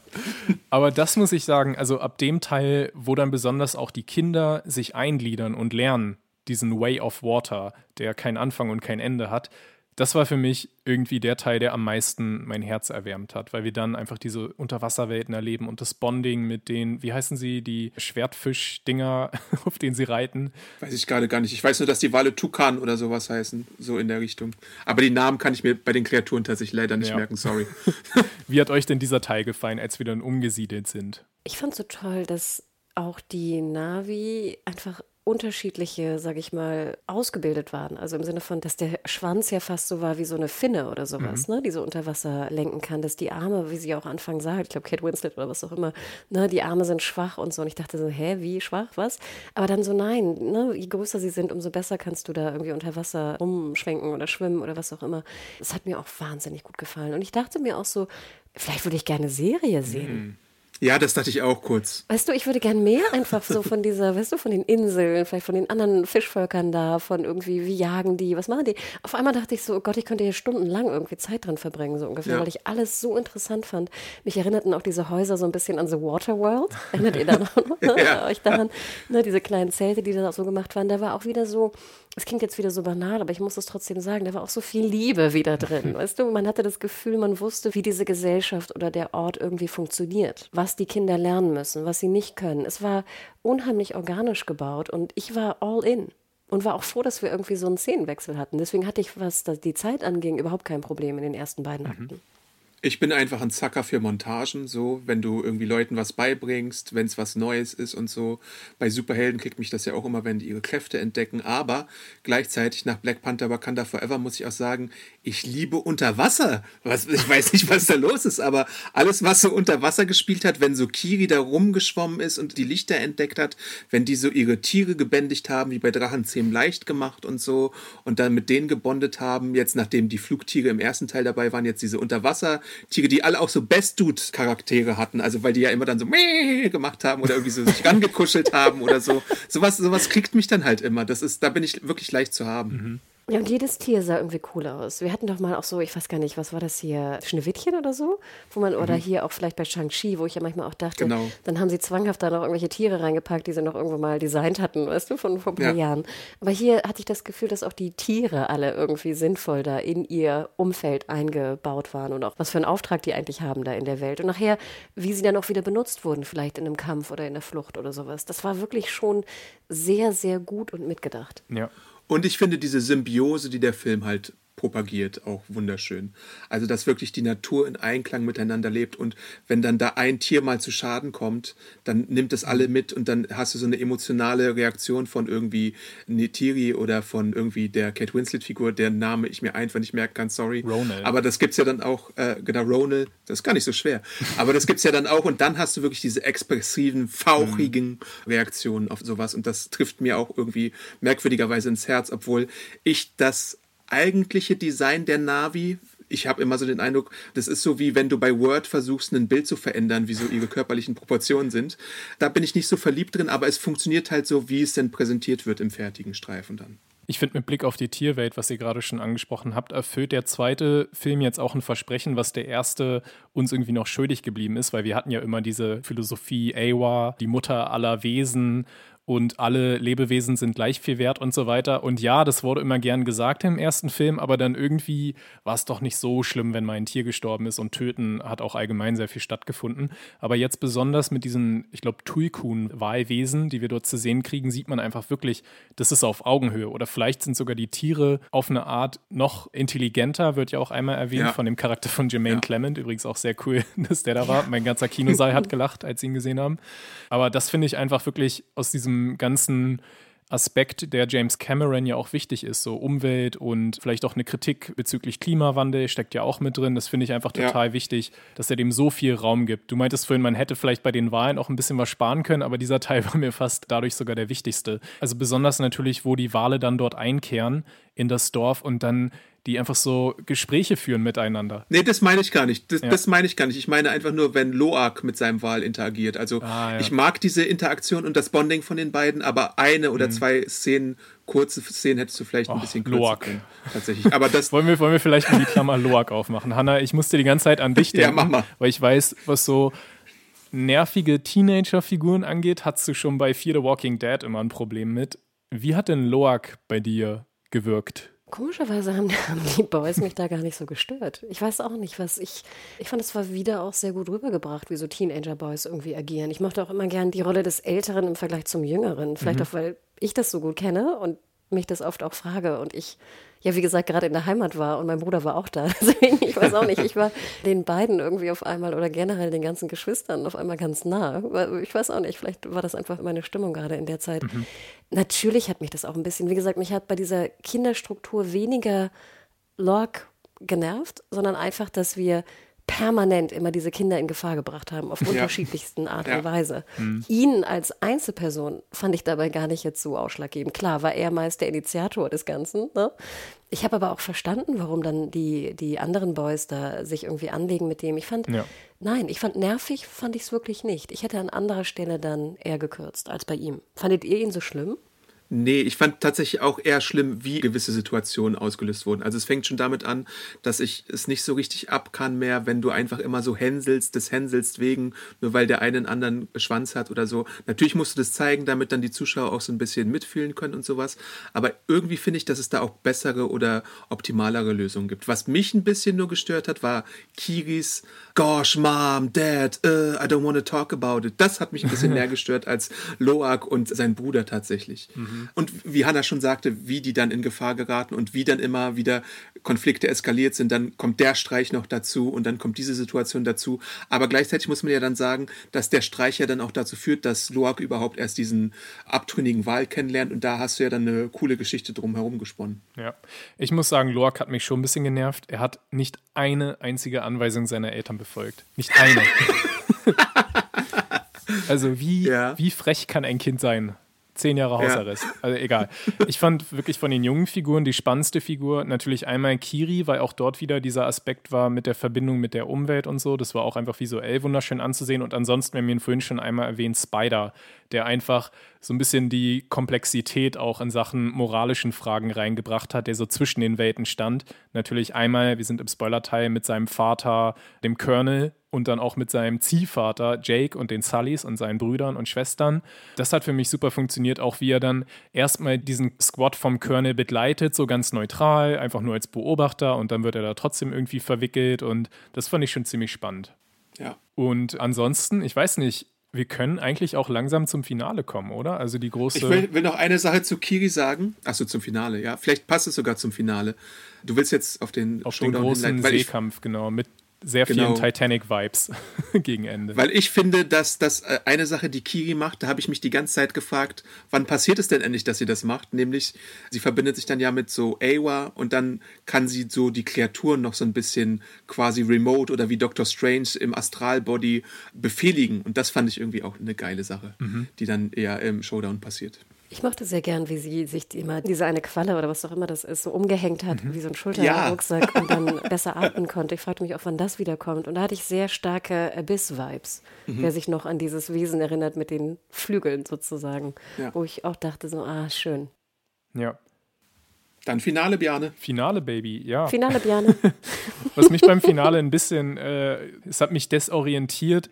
Speaker 1: Aber das muss ich sagen, also ab dem Teil, wo dann besonders auch die Kinder sich eingliedern und lernen, diesen Way of Water, der kein Anfang und kein Ende hat, das war für mich irgendwie der Teil, der am meisten mein Herz erwärmt hat, weil wir dann einfach diese Unterwasserwelten erleben und das Bonding mit den, wie heißen sie, die Schwertfisch-Dinger, auf denen sie reiten.
Speaker 3: Weiß ich gerade gar nicht. Ich weiß nur, dass die Wale Tukan oder sowas heißen, so in der Richtung. Aber die Namen kann ich mir bei den Kreaturen tatsächlich leider nicht ja. merken, sorry.
Speaker 1: wie hat euch denn dieser Teil gefallen, als wir dann umgesiedelt sind?
Speaker 2: Ich fand so toll, dass auch die Navi einfach unterschiedliche, sag ich mal, ausgebildet waren. Also im Sinne von, dass der Schwanz ja fast so war wie so eine Finne oder sowas, mhm. ne, die so unter Wasser lenken kann, dass die Arme, wie sie auch Anfang sagt, ich glaube Kate Winslet oder was auch immer, ne, die Arme sind schwach und so. Und ich dachte so, hä, wie schwach, was? Aber dann so, nein, ne, je größer sie sind, umso besser kannst du da irgendwie unter Wasser rumschwenken oder schwimmen oder was auch immer. Das hat mir auch wahnsinnig gut gefallen. Und ich dachte mir auch so, vielleicht würde ich gerne Serie sehen. Mhm.
Speaker 3: Ja, das dachte ich auch kurz.
Speaker 2: Weißt du, ich würde gern mehr einfach so von dieser, weißt du, von den Inseln, vielleicht von den anderen Fischvölkern da, von irgendwie, wie jagen die, was machen die? Auf einmal dachte ich so, oh Gott, ich könnte hier stundenlang irgendwie Zeit dran verbringen, so ungefähr, ja. weil ich alles so interessant fand. Mich erinnerten auch diese Häuser so ein bisschen an The Waterworld. Erinnert ihr da noch? Ne? ja. Euch daran? Ne, diese kleinen Zelte, die da so gemacht waren. Da war auch wieder so, es klingt jetzt wieder so banal, aber ich muss es trotzdem sagen, da war auch so viel Liebe wieder drin. Weißt du, man hatte das Gefühl, man wusste, wie diese Gesellschaft oder der Ort irgendwie funktioniert, was die Kinder lernen müssen, was sie nicht können. Es war unheimlich organisch gebaut und ich war all in und war auch froh, dass wir irgendwie so einen Szenenwechsel hatten. Deswegen hatte ich, was die Zeit anging, überhaupt kein Problem in den ersten beiden Akten. Mhm.
Speaker 3: Ich bin einfach ein Zacker für Montagen, so, wenn du irgendwie Leuten was beibringst, wenn es was Neues ist und so. Bei Superhelden kriegt mich das ja auch immer, wenn die ihre Kräfte entdecken. Aber gleichzeitig nach Black Panther Wakanda Forever muss ich auch sagen, ich liebe Unterwasser. Was, ich weiß nicht, was da los ist, aber alles, was so unter Wasser gespielt hat, wenn so Kiri da rumgeschwommen ist und die Lichter entdeckt hat, wenn die so ihre Tiere gebändigt haben, wie bei Drachenzähmen leicht gemacht und so, und dann mit denen gebondet haben, jetzt nachdem die Flugtiere im ersten Teil dabei waren, jetzt diese Unterwasser- Tiere, die alle auch so Best-Dude-Charaktere hatten. Also, weil die ja immer dann so gemacht haben oder irgendwie so sich rangekuschelt haben oder so. Sowas, sowas kriegt mich dann halt immer. Das ist, da bin ich wirklich leicht zu haben. Mhm.
Speaker 2: Ja, und jedes Tier sah irgendwie cool aus. Wir hatten doch mal auch so, ich weiß gar nicht, was war das hier, Schneewittchen oder so? Wo man, mhm. oder hier auch vielleicht bei Shang-Chi, wo ich ja manchmal auch dachte, genau. dann haben sie zwanghaft da noch irgendwelche Tiere reingepackt, die sie noch irgendwo mal designt hatten, weißt du, von vor ein paar ja. Jahren. Aber hier hatte ich das Gefühl, dass auch die Tiere alle irgendwie sinnvoll da in ihr Umfeld eingebaut waren und auch was für einen Auftrag die eigentlich haben da in der Welt. Und nachher, wie sie dann auch wieder benutzt wurden, vielleicht in einem Kampf oder in der Flucht oder sowas. Das war wirklich schon sehr, sehr gut und mitgedacht.
Speaker 1: Ja.
Speaker 3: Und ich finde diese Symbiose, die der Film halt propagiert, auch wunderschön. Also, dass wirklich die Natur in Einklang miteinander lebt und wenn dann da ein Tier mal zu Schaden kommt, dann nimmt es alle mit und dann hast du so eine emotionale Reaktion von irgendwie Netiri oder von irgendwie der Kate Winslet-Figur, deren Name ich mir einfach nicht merken kann, sorry.
Speaker 1: Ronald.
Speaker 3: Aber das gibt's ja dann auch, äh, genau, Ronald, das ist gar nicht so schwer. Aber das gibt's ja dann auch und dann hast du wirklich diese expressiven, fauchigen mhm. Reaktionen auf sowas und das trifft mir auch irgendwie merkwürdigerweise ins Herz, obwohl ich das eigentliche Design der Navi ich habe immer so den Eindruck, das ist so wie wenn du bei Word versuchst, ein Bild zu verändern, wie so ihre körperlichen Proportionen sind. Da bin ich nicht so verliebt drin, aber es funktioniert halt so, wie es denn präsentiert wird im fertigen Streifen dann.
Speaker 1: Ich finde, mit Blick auf die Tierwelt, was ihr gerade schon angesprochen habt, erfüllt der zweite Film jetzt auch ein Versprechen, was der erste uns irgendwie noch schuldig geblieben ist, weil wir hatten ja immer diese Philosophie, Awa, die Mutter aller Wesen und alle Lebewesen sind gleich viel wert und so weiter. Und ja, das wurde immer gern gesagt im ersten Film, aber dann irgendwie war es doch nicht so schlimm, wenn mal ein Tier gestorben ist und Töten hat auch allgemein sehr viel stattgefunden. Aber jetzt besonders mit diesen, ich glaube, Tuikun-Wahlwesen, die wir dort zu sehen kriegen, sieht man einfach wirklich, das ist auf Augenhöhe. Oder vielleicht sind sogar die Tiere auf eine Art noch intelligenter, wird ja auch einmal erwähnt ja. von dem Charakter von Jermaine ja. Clement. Übrigens auch sehr cool, dass der da war. Mein ganzer Kinosaal hat gelacht, als sie ihn gesehen haben. Aber das finde ich einfach wirklich aus diesem ganzen Aspekt, der James Cameron ja auch wichtig ist, so Umwelt und vielleicht auch eine Kritik bezüglich Klimawandel steckt ja auch mit drin. Das finde ich einfach total ja. wichtig, dass er dem so viel Raum gibt. Du meintest vorhin, man hätte vielleicht bei den Wahlen auch ein bisschen was sparen können, aber dieser Teil war mir fast dadurch sogar der wichtigste. Also besonders natürlich, wo die Wale dann dort einkehren in das Dorf und dann die einfach so Gespräche führen miteinander.
Speaker 3: Nee, das meine ich gar nicht. Das, ja. das meine ich gar nicht. Ich meine einfach nur, wenn Loak mit seinem Wal interagiert. Also ah, ja. ich mag diese Interaktion und das Bonding von den beiden, aber eine oder mhm. zwei Szenen, kurze Szenen hättest du vielleicht ein bisschen kürzer Loak. können. Tatsächlich. Aber das
Speaker 1: wollen, wir, wollen wir vielleicht mal die Klammer Loak aufmachen. Hanna, ich musste die ganze Zeit an dich denken, ja, mach mal. weil ich weiß, was so nervige Teenager-Figuren angeht, hast du schon bei Fear the Walking Dead immer ein Problem mit. Wie hat denn Loak bei dir gewirkt?
Speaker 2: Komischerweise haben, haben, die Boys mich da gar nicht so gestört. Ich weiß auch nicht, was ich. Ich fand, es war wieder auch sehr gut rübergebracht, wie so Teenager-Boys irgendwie agieren. Ich mochte auch immer gern die Rolle des Älteren im Vergleich zum Jüngeren. Vielleicht mhm. auch, weil ich das so gut kenne und mich das oft auch frage. Und ich ja, wie gesagt, gerade in der Heimat war und mein Bruder war auch da. Deswegen, ich weiß auch nicht, ich war den beiden irgendwie auf einmal oder generell den ganzen Geschwistern auf einmal ganz nah. Ich weiß auch nicht, vielleicht war das einfach meine Stimmung gerade in der Zeit. Mhm. Natürlich hat mich das auch ein bisschen, wie gesagt, mich hat bei dieser Kinderstruktur weniger Lorg genervt, sondern einfach, dass wir permanent immer diese Kinder in Gefahr gebracht haben, auf unterschiedlichsten Art und Weise. Mhm. Ihn als Einzelperson fand ich dabei gar nicht jetzt so ausschlaggebend. Klar, war er meist der Initiator des Ganzen. Ne? Ich habe aber auch verstanden, warum dann die, die anderen Boys da sich irgendwie anlegen mit dem. Ich fand, ja. nein, ich fand nervig, fand ich es wirklich nicht. Ich hätte an anderer Stelle dann eher gekürzt als bei ihm. Fandet ihr ihn so schlimm?
Speaker 3: Nee, ich fand tatsächlich auch eher schlimm, wie gewisse Situationen ausgelöst wurden. Also es fängt schon damit an, dass ich es nicht so richtig ab kann mehr, wenn du einfach immer so hänselst, des Hänselst wegen, nur weil der eine einen anderen Schwanz hat oder so. Natürlich musst du das zeigen, damit dann die Zuschauer auch so ein bisschen mitfühlen können und sowas. Aber irgendwie finde ich, dass es da auch bessere oder optimalere Lösungen gibt. Was mich ein bisschen nur gestört hat, war Kiris Gosh, Mom, Dad, uh, I don't want to talk about it. Das hat mich ein bisschen mehr gestört als Loak und sein Bruder tatsächlich. Mhm. Und wie Hannah schon sagte, wie die dann in Gefahr geraten und wie dann immer wieder Konflikte eskaliert sind, dann kommt der Streich noch dazu und dann kommt diese Situation dazu. Aber gleichzeitig muss man ja dann sagen, dass der Streich ja dann auch dazu führt, dass Loak überhaupt erst diesen abtrünnigen Wahl kennenlernt und da hast du ja dann eine coole Geschichte drumherum gesponnen.
Speaker 1: Ja, ich muss sagen, Loak hat mich schon ein bisschen genervt. Er hat nicht eine einzige Anweisung seiner Eltern befolgt. Nicht eine. also wie, ja. wie frech kann ein Kind sein? Zehn Jahre Hausarrest. Ja. Also egal. Ich fand wirklich von den jungen Figuren die spannendste Figur natürlich einmal Kiri, weil auch dort wieder dieser Aspekt war mit der Verbindung mit der Umwelt und so. Das war auch einfach visuell wunderschön anzusehen. Und ansonsten, wir haben ihn vorhin schon einmal erwähnt, Spider, der einfach so ein bisschen die Komplexität auch in Sachen moralischen Fragen reingebracht hat, der so zwischen den Welten stand. Natürlich einmal, wir sind im Spoilerteil mit seinem Vater, dem Colonel, und dann auch mit seinem Ziehvater Jake und den Sullys und seinen Brüdern und Schwestern. Das hat für mich super funktioniert, auch wie er dann erstmal diesen Squad vom Colonel begleitet, so ganz neutral, einfach nur als Beobachter und dann wird er da trotzdem irgendwie verwickelt und das fand ich schon ziemlich spannend.
Speaker 3: Ja.
Speaker 1: Und ansonsten, ich weiß nicht, wir können eigentlich auch langsam zum Finale kommen, oder? Also die große.
Speaker 3: Ich will, will noch eine Sache zu Kiri sagen. Achso, zum Finale, ja. Vielleicht passt es sogar zum Finale. Du willst jetzt auf den
Speaker 1: auf Showdown den großen Seekampf, genau, mit sehr genau. vielen Titanic-Vibes gegen Ende.
Speaker 3: Weil ich finde, dass das äh, eine Sache, die Kiri macht, da habe ich mich die ganze Zeit gefragt, wann passiert es denn endlich, dass sie das macht? Nämlich, sie verbindet sich dann ja mit so Awa und dann kann sie so die Kreaturen noch so ein bisschen quasi remote oder wie Doctor Strange im Astralbody befehligen. Und das fand ich irgendwie auch eine geile Sache, mhm. die dann eher im Showdown passiert.
Speaker 2: Ich mochte sehr gern, wie sie sich immer diese eine Qualle oder was auch immer das ist, so umgehängt hat, mhm. wie so ein Schulterrucksack ja. und dann besser atmen konnte. Ich fragte mich auch, wann das wiederkommt. Und da hatte ich sehr starke Abyss-Vibes, mhm. wer sich noch an dieses Wesen erinnert mit den Flügeln sozusagen, ja. wo ich auch dachte, so, ah, schön.
Speaker 1: Ja.
Speaker 3: Dann Finale, Bjane.
Speaker 1: Finale, Baby, ja.
Speaker 2: Finale, Bjane.
Speaker 1: was mich beim Finale ein bisschen, äh, es hat mich desorientiert,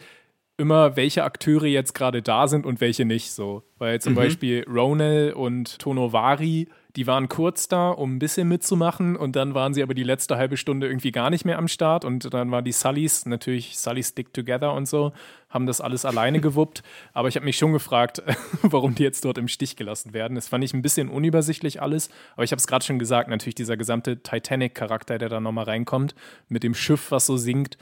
Speaker 1: immer, welche Akteure jetzt gerade da sind und welche nicht so. Weil zum mhm. Beispiel Ronel und Tonovari, die waren kurz da, um ein bisschen mitzumachen und dann waren sie aber die letzte halbe Stunde irgendwie gar nicht mehr am Start und dann waren die Sullys, natürlich Sully Stick Together und so, haben das alles alleine gewuppt. Aber ich habe mich schon gefragt, warum die jetzt dort im Stich gelassen werden. Das fand ich ein bisschen unübersichtlich alles, aber ich habe es gerade schon gesagt, natürlich dieser gesamte Titanic-Charakter, der da nochmal reinkommt, mit dem Schiff, was so sinkt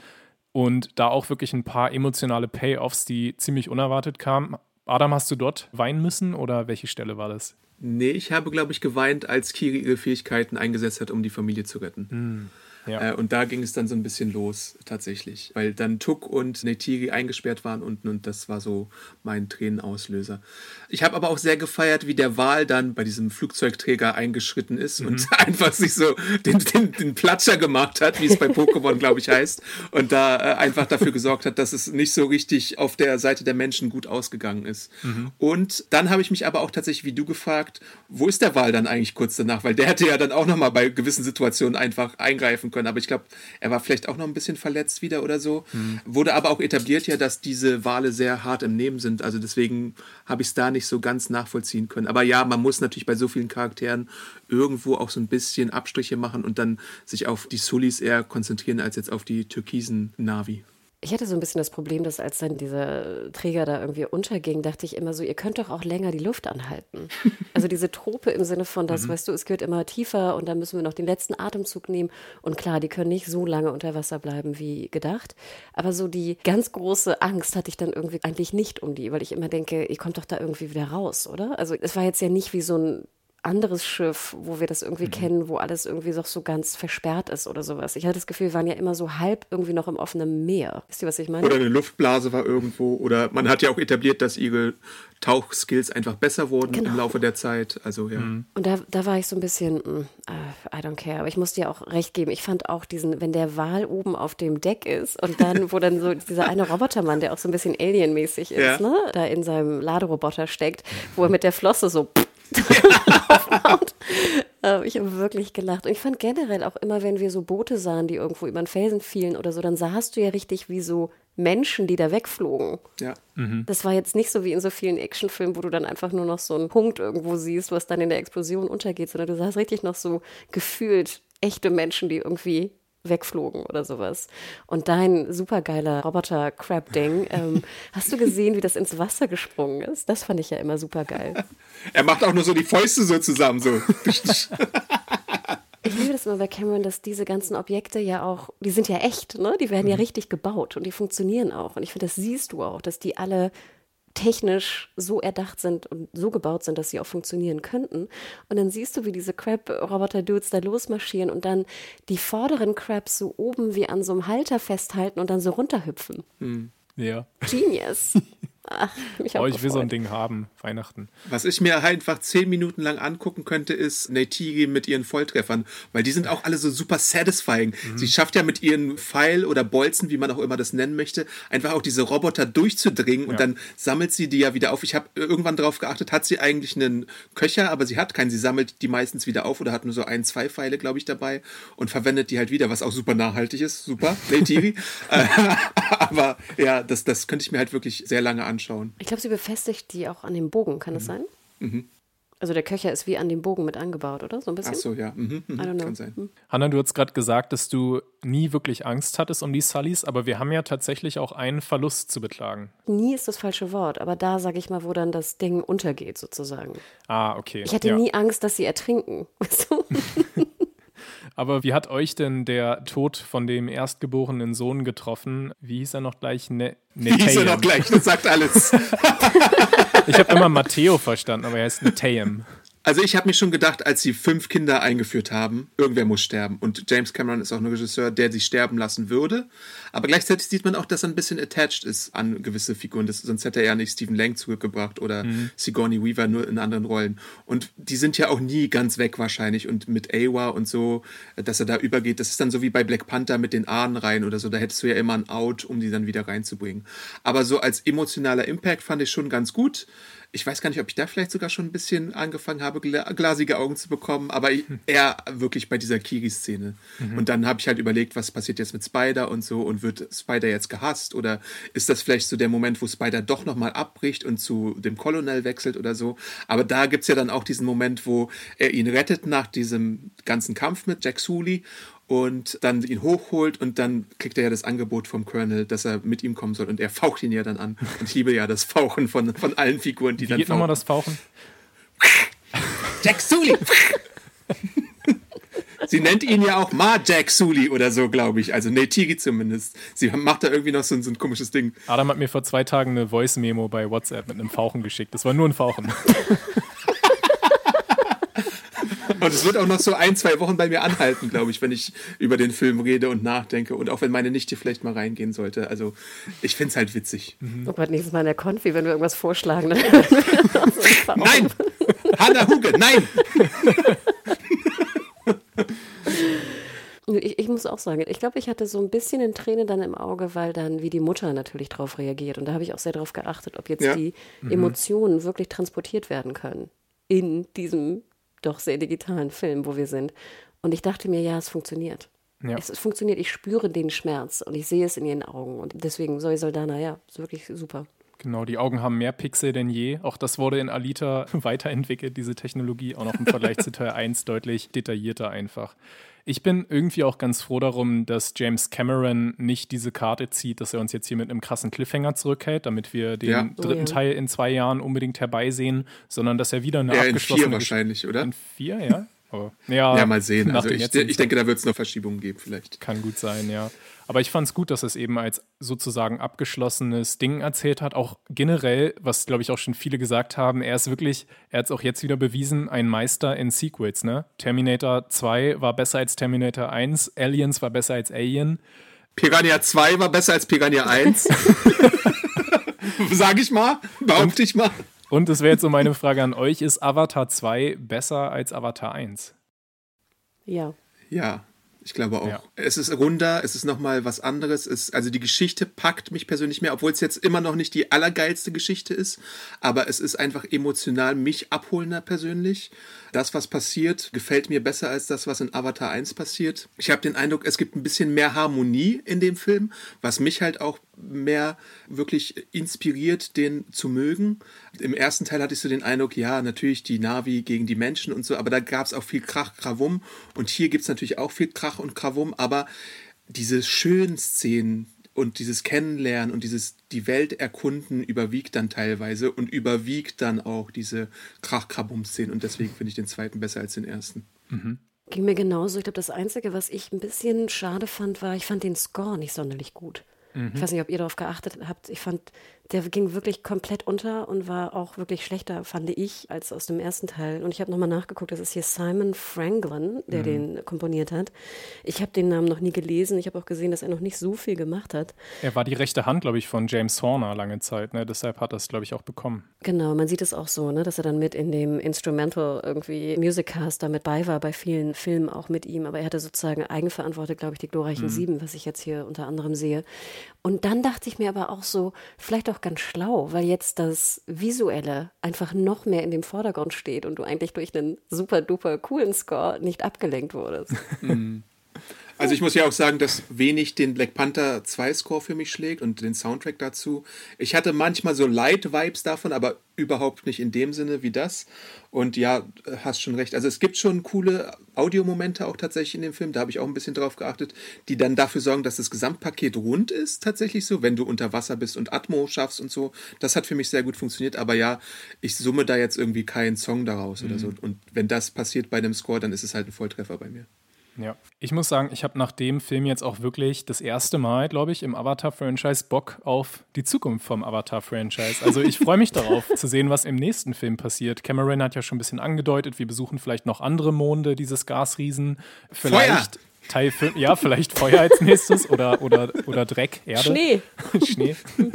Speaker 1: und da auch wirklich ein paar emotionale Payoffs, die ziemlich unerwartet kamen. Adam, hast du dort weinen müssen oder welche Stelle war das?
Speaker 3: Nee, ich habe, glaube ich, geweint, als Kiri ihre Fähigkeiten eingesetzt hat, um die Familie zu retten. Hm. Ja. Äh, und da ging es dann so ein bisschen los, tatsächlich. Weil dann Tuk und Neytiri eingesperrt waren unten und das war so mein Tränenauslöser. Ich habe aber auch sehr gefeiert, wie der Wal dann bei diesem Flugzeugträger eingeschritten ist mhm. und einfach sich so den, den, den Platscher gemacht hat, wie es bei Pokémon, glaube ich, heißt. Und da äh, einfach dafür gesorgt hat, dass es nicht so richtig auf der Seite der Menschen gut ausgegangen ist. Mhm. Und dann habe ich mich aber auch tatsächlich wie du gefragt, wo ist der Wal dann eigentlich kurz danach? Weil der hätte ja dann auch nochmal bei gewissen Situationen einfach eingreifen können. Aber ich glaube, er war vielleicht auch noch ein bisschen verletzt wieder oder so. Mhm. Wurde aber auch etabliert ja, dass diese Wale sehr hart im Nehmen sind. Also deswegen habe ich es da nicht so ganz nachvollziehen können. Aber ja, man muss natürlich bei so vielen Charakteren irgendwo auch so ein bisschen Abstriche machen und dann sich auf die Sulis eher konzentrieren als jetzt auf die türkisen Navi.
Speaker 2: Ich hatte so ein bisschen das Problem, dass als dann dieser Träger da irgendwie unterging, dachte ich immer so, ihr könnt doch auch länger die Luft anhalten. Also diese Trope im Sinne von, das, mhm. weißt du, es gehört immer tiefer und dann müssen wir noch den letzten Atemzug nehmen. Und klar, die können nicht so lange unter Wasser bleiben wie gedacht. Aber so die ganz große Angst hatte ich dann irgendwie eigentlich nicht um die, weil ich immer denke, ihr kommt doch da irgendwie wieder raus, oder? Also es war jetzt ja nicht wie so ein anderes Schiff, wo wir das irgendwie mhm. kennen, wo alles irgendwie doch so ganz versperrt ist oder sowas. Ich hatte das Gefühl, wir waren ja immer so halb irgendwie noch im offenen Meer. Wisst ihr, was ich meine?
Speaker 3: Oder eine Luftblase war irgendwo. Oder man hat ja auch etabliert, dass ihre Tauchskills einfach besser wurden genau. im Laufe der Zeit. Also ja. Mhm.
Speaker 2: Und da, da war ich so ein bisschen, uh, I don't care. Aber ich muss dir auch recht geben. Ich fand auch diesen, wenn der Wal oben auf dem Deck ist und dann, wo dann so dieser eine Robotermann, der auch so ein bisschen alienmäßig ist, ja. ne, da in seinem Laderoboter steckt, wo er mit der Flosse so aufbaut. Ähm, ich habe wirklich gelacht. Und ich fand generell auch immer, wenn wir so Boote sahen, die irgendwo über den Felsen fielen oder so, dann sahst du ja richtig wie so Menschen, die da wegflogen.
Speaker 3: Ja.
Speaker 2: Mhm. Das war jetzt nicht so wie in so vielen Actionfilmen, wo du dann einfach nur noch so einen Punkt irgendwo siehst, was dann in der Explosion untergeht, sondern du sahst richtig noch so gefühlt echte Menschen, die irgendwie wegflogen oder sowas. Und dein supergeiler Roboter-Crab-Ding, ähm, hast du gesehen, wie das ins Wasser gesprungen ist? Das fand ich ja immer supergeil.
Speaker 3: er macht auch nur so die Fäuste so zusammen, so.
Speaker 2: Ich liebe das immer bei Cameron, dass diese ganzen Objekte ja auch, die sind ja echt, ne? Die werden ja mhm. richtig gebaut und die funktionieren auch. Und ich finde, das siehst du auch, dass die alle technisch so erdacht sind und so gebaut sind, dass sie auch funktionieren könnten. Und dann siehst du, wie diese Crab-Roboter-Dudes da losmarschieren und dann die vorderen Crabs so oben wie an so einem Halter festhalten und dann so runterhüpfen.
Speaker 1: Hm. Ja.
Speaker 2: Genius.
Speaker 1: Ach, ich, oh, ich will so ein Ding haben, Weihnachten.
Speaker 3: Was ich mir einfach zehn Minuten lang angucken könnte, ist Neytiri mit ihren Volltreffern, weil die sind auch alle so super satisfying. Mhm. Sie schafft ja mit ihren Pfeil oder Bolzen, wie man auch immer das nennen möchte, einfach auch diese Roboter durchzudringen und ja. dann sammelt sie die ja wieder auf. Ich habe irgendwann darauf geachtet, hat sie eigentlich einen Köcher, aber sie hat keinen. Sie sammelt die meistens wieder auf oder hat nur so ein, zwei Pfeile, glaube ich, dabei und verwendet die halt wieder, was auch super nachhaltig ist. Super, Neytiri. Aber ja, das, das könnte ich mir halt wirklich sehr lange anschauen anschauen.
Speaker 2: Ich glaube, sie befestigt die auch an dem Bogen, kann das mhm. sein? Mhm. Also der Köcher ist wie an dem Bogen mit angebaut, oder? So ein bisschen?
Speaker 3: Ach so, ja. Mhm, mhm. Kann sein. Mhm.
Speaker 1: Hanna, du hast gerade gesagt, dass du nie wirklich Angst hattest um die Sullys, aber wir haben ja tatsächlich auch einen Verlust zu beklagen.
Speaker 2: Nie ist das falsche Wort, aber da sage ich mal, wo dann das Ding untergeht sozusagen.
Speaker 1: Ah, okay.
Speaker 2: Ich hatte ja. nie Angst, dass sie ertrinken.
Speaker 1: Aber wie hat euch denn der Tod von dem erstgeborenen Sohn getroffen? Wie hieß er noch gleich? Ne
Speaker 3: Wie hieß er noch gleich? Das sagt alles.
Speaker 1: ich habe immer Matteo verstanden, aber er heißt Neteim.
Speaker 3: Also ich habe mir schon gedacht, als sie fünf Kinder eingeführt haben, irgendwer muss sterben. Und James Cameron ist auch ein Regisseur, der sie sterben lassen würde. Aber gleichzeitig sieht man auch, dass er ein bisschen attached ist an gewisse Figuren. Das, sonst hätte er ja nicht Stephen Lang zurückgebracht oder mhm. Sigourney Weaver nur in anderen Rollen. Und die sind ja auch nie ganz weg wahrscheinlich. Und mit Awa und so, dass er da übergeht, das ist dann so wie bei Black Panther mit den Ahnenreihen oder so. Da hättest du ja immer ein Out, um die dann wieder reinzubringen. Aber so als emotionaler Impact fand ich schon ganz gut ich weiß gar nicht, ob ich da vielleicht sogar schon ein bisschen angefangen habe, glasige Augen zu bekommen, aber eher wirklich bei dieser Kiri-Szene. Mhm. Und dann habe ich halt überlegt, was passiert jetzt mit Spider und so und wird Spider jetzt gehasst oder ist das vielleicht so der Moment, wo Spider doch nochmal abbricht und zu dem Colonel wechselt oder so. Aber da gibt es ja dann auch diesen Moment, wo er ihn rettet nach diesem ganzen Kampf mit Jack Sully und dann ihn hochholt und dann kriegt er ja das Angebot vom Colonel, dass er mit ihm kommen soll und er faucht ihn ja dann an. Und ich liebe ja das Fauchen von, von allen Figuren, die
Speaker 1: Wie
Speaker 3: dann
Speaker 1: geht nochmal das Fauchen?
Speaker 3: Jack Sully! Sie nennt ihn ja auch Ma Jack Sully oder so, glaube ich. Also Neytiri zumindest. Sie macht da irgendwie noch so, so, ein komisches Ding.
Speaker 1: Adam hat mir vor zwei Tagen eine Voice-Memo bei WhatsApp mit einem Fauchen geschickt. Das war nur ein Fauchen.
Speaker 3: Und es wird auch noch so ein, zwei Wochen bei mir anhalten, glaube ich, wenn ich über den Film rede und nachdenke. Und auch wenn meine Nichte vielleicht mal reingehen sollte. Also ich finde es halt witzig.
Speaker 2: Mhm. Oh Gott, nächstes Mal in der Konfi, wenn wir irgendwas vorschlagen. Dann
Speaker 3: nein! Hanna Huge, nein!
Speaker 2: Ich, ich, muss auch sagen, ich glaube, ich hatte so ein bisschen eine Träne dann im Auge, weil dann wie die Mutter natürlich darauf reagiert. Und da habe ich auch sehr darauf geachtet, ob jetzt ja. die mhm. Emotionen wirklich transportiert werden können in diesem doch sehr digitalen Film, wo wir sind. Und ich dachte mir, ja, es funktioniert. Ja. Es, es, funktioniert, ich spüre den Schmerz und ich sehe es in ihren Augen. Und deswegen, Zoe Soldana, ja, ist wirklich super.
Speaker 1: Genau, die Augen haben mehr Pixel denn je. Auch das wurde in Alita weiterentwickelt, diese Technologie, auch noch im Vergleich zu Teil 1 deutlich detaillierter einfach. Ich bin irgendwie auch ganz froh darum, dass James Cameron nicht diese Karte zieht, dass er uns jetzt hier mit einem krassen Cliffhanger zurückhält, damit wir den ja. dritten oh, ja. Teil in zwei Jahren unbedingt herbeisehen, sondern dass er wieder eine
Speaker 3: ja,
Speaker 1: abgeschlossene...
Speaker 3: In vier wahrscheinlich, oder?
Speaker 1: In vier, ja.
Speaker 3: Oh. Ja, ja, mal sehen. Also ich, ich denke, da wird es noch Verschiebungen geben vielleicht.
Speaker 1: Kann gut sein, ja. Aber ich fand es gut, dass es eben als sozusagen abgeschlossenes Ding erzählt hat. Auch generell, was glaube ich auch schon viele gesagt haben, er ist wirklich, er hat es auch jetzt wieder bewiesen, ein Meister in Sequels. Ne? Terminator 2 war besser als Terminator 1, Aliens war besser als Alien.
Speaker 3: Piranha 2 war besser als Piranha 1. Sag ich mal, behaupte ich mal.
Speaker 1: Und es wäre jetzt so meine Frage an euch: Ist Avatar 2 besser als Avatar 1?
Speaker 2: Ja.
Speaker 3: Ja. Ich glaube auch. Ja. Es ist runder, es ist nochmal was anderes. Es, also die Geschichte packt mich persönlich mehr, obwohl es jetzt immer noch nicht die allergeilste Geschichte ist. Aber es ist einfach emotional mich abholender persönlich. Das, was passiert, gefällt mir besser als das, was in Avatar 1 passiert. Ich habe den Eindruck, es gibt ein bisschen mehr Harmonie in dem Film, was mich halt auch mehr wirklich inspiriert, den zu mögen. Im ersten Teil hatte ich so den Eindruck, ja, natürlich die Navi gegen die Menschen und so, aber da gab es auch viel Krach, Krawum. Und hier gibt es natürlich auch viel Krach und Krawum, aber diese schönen Szenen und dieses Kennenlernen und dieses die Welt erkunden überwiegt dann teilweise und überwiegt dann auch diese Krach-Krabum-Szenen. Und deswegen finde ich den zweiten besser als den ersten.
Speaker 2: Mhm. Ging mir genauso. Ich glaube, das Einzige, was ich ein bisschen schade fand, war, ich fand den Score nicht sonderlich gut. Mhm. Ich weiß nicht, ob ihr darauf geachtet habt. Ich fand, der ging wirklich komplett unter und war auch wirklich schlechter, fand ich, als aus dem ersten Teil. Und ich habe nochmal nachgeguckt, das ist hier Simon Franklin, der mhm. den komponiert hat. Ich habe den Namen noch nie gelesen. Ich habe auch gesehen, dass er noch nicht so viel gemacht hat.
Speaker 1: Er war die rechte Hand, glaube ich, von James Horner lange Zeit. Ne? Deshalb hat er es, glaube ich, auch bekommen.
Speaker 2: Genau, man sieht es auch so, ne? dass er dann mit in dem Instrumental irgendwie Music Cast da mit bei war, bei vielen Filmen auch mit ihm. Aber er hatte sozusagen eigenverantwortet, glaube ich, die glorreichen mhm. Sieben, was ich jetzt hier unter anderem sehe. Und dann dachte ich mir aber auch so, vielleicht auch ganz schlau, weil jetzt das Visuelle einfach noch mehr in dem Vordergrund steht und du eigentlich durch einen super duper coolen Score nicht abgelenkt wurdest.
Speaker 3: Also ich muss ja auch sagen, dass wenig den Black Panther 2 Score für mich schlägt und den Soundtrack dazu. Ich hatte manchmal so Light-Vibes davon, aber überhaupt nicht in dem Sinne wie das. Und ja, hast schon recht. Also es gibt schon coole Audiomomente auch tatsächlich in dem Film. Da habe ich auch ein bisschen drauf geachtet, die dann dafür sorgen, dass das Gesamtpaket rund ist, tatsächlich so, wenn du unter Wasser bist und Atmo schaffst und so. Das hat für mich sehr gut funktioniert. Aber ja, ich summe da jetzt irgendwie keinen Song daraus mhm. oder so. Und wenn das passiert bei dem Score, dann ist es halt ein Volltreffer bei mir.
Speaker 1: Ja, ich muss sagen, ich habe nach dem Film jetzt auch wirklich das erste Mal, glaube ich, im Avatar-Franchise Bock auf die Zukunft vom Avatar-Franchise. Also ich freue mich darauf zu sehen, was im nächsten Film passiert. Cameron hat ja schon ein bisschen angedeutet, wir besuchen vielleicht noch andere Monde dieses Gasriesen. Vielleicht Feuer! Teil 5, ja, vielleicht Feuer als nächstes oder, oder, oder Dreck, Erde.
Speaker 2: Schnee.
Speaker 1: Schnee.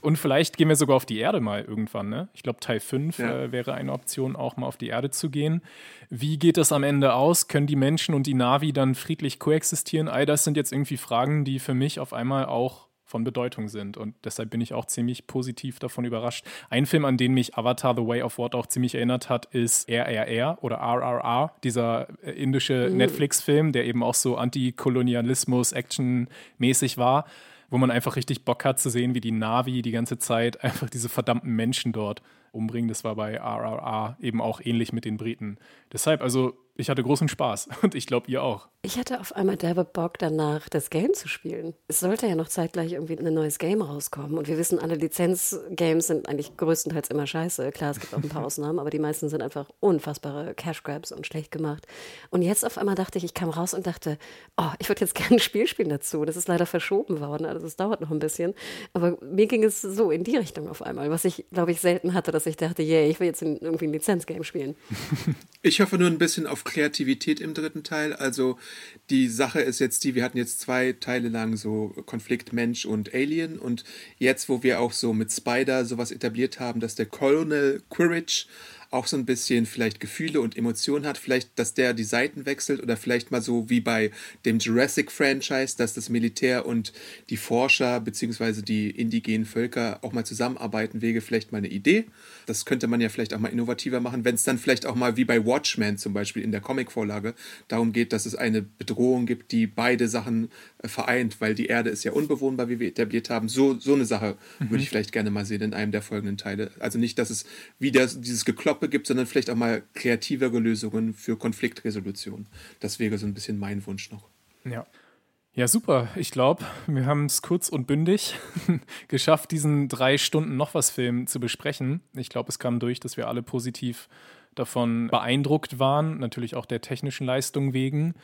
Speaker 1: Und vielleicht gehen wir sogar auf die Erde mal irgendwann. Ne? Ich glaube, Teil 5 ja. äh, wäre eine Option, auch mal auf die Erde zu gehen. Wie geht das am Ende aus? Können die Menschen und die Navi dann friedlich koexistieren? All das sind jetzt irgendwie Fragen, die für mich auf einmal auch von Bedeutung sind. Und deshalb bin ich auch ziemlich positiv davon überrascht. Ein Film, an den mich Avatar The Way of Water auch ziemlich erinnert hat, ist RRR oder RRR, dieser äh, indische mhm. Netflix-Film, der eben auch so Antikolonialismus, Action-mäßig war wo man einfach richtig Bock hat zu sehen, wie die Navi die ganze Zeit einfach diese verdammten Menschen dort umbringen. Das war bei RRR eben auch ähnlich mit den Briten. Deshalb, also ich hatte großen Spaß und ich glaube, ihr auch.
Speaker 2: Ich hatte auf einmal derbe Bock danach, das Game zu spielen. Es sollte ja noch zeitgleich irgendwie ein neues Game rauskommen. Und wir wissen, alle Lizenzgames sind eigentlich größtenteils immer scheiße. Klar, es gibt auch ein paar Ausnahmen, aber die meisten sind einfach unfassbare Cash Grabs und schlecht gemacht. Und jetzt auf einmal dachte ich, ich kam raus und dachte, oh, ich würde jetzt gerne ein Spiel spielen dazu. Das ist leider verschoben worden, also es dauert noch ein bisschen. Aber mir ging es so in die Richtung auf einmal, was ich, glaube ich, selten hatte, dass ich dachte, yeah, ich will jetzt irgendwie ein Lizenzgame spielen.
Speaker 3: Ich hoffe nur ein bisschen auf Kreativität im dritten Teil. Also die Sache ist jetzt die, wir hatten jetzt zwei Teile lang so Konflikt Mensch und Alien und jetzt, wo wir auch so mit Spider sowas etabliert haben, dass der Colonel Quirridge auch so ein bisschen vielleicht Gefühle und Emotionen hat, vielleicht, dass der die Seiten wechselt oder vielleicht mal so wie bei dem Jurassic-Franchise, dass das Militär und die Forscher bzw. die indigenen Völker auch mal zusammenarbeiten, wäre vielleicht mal eine Idee. Das könnte man ja vielleicht auch mal innovativer machen, wenn es dann vielleicht auch mal wie bei Watchmen zum Beispiel in der Comicvorlage darum geht, dass es eine Bedrohung gibt, die beide Sachen äh, vereint, weil die Erde ist ja unbewohnbar, wie wir etabliert haben. So, so eine Sache mhm. würde ich vielleicht gerne mal sehen in einem der folgenden Teile. Also nicht, dass es wieder dieses Gekloppe gibt, sondern vielleicht auch mal kreativere Lösungen für Konfliktresolution. Das wäre so ein bisschen mein Wunsch noch.
Speaker 1: Ja. Ja, super. Ich glaube, wir haben es kurz und bündig geschafft, diesen drei Stunden noch was Film zu besprechen. Ich glaube, es kam durch, dass wir alle positiv davon beeindruckt waren, natürlich auch der technischen Leistung wegen.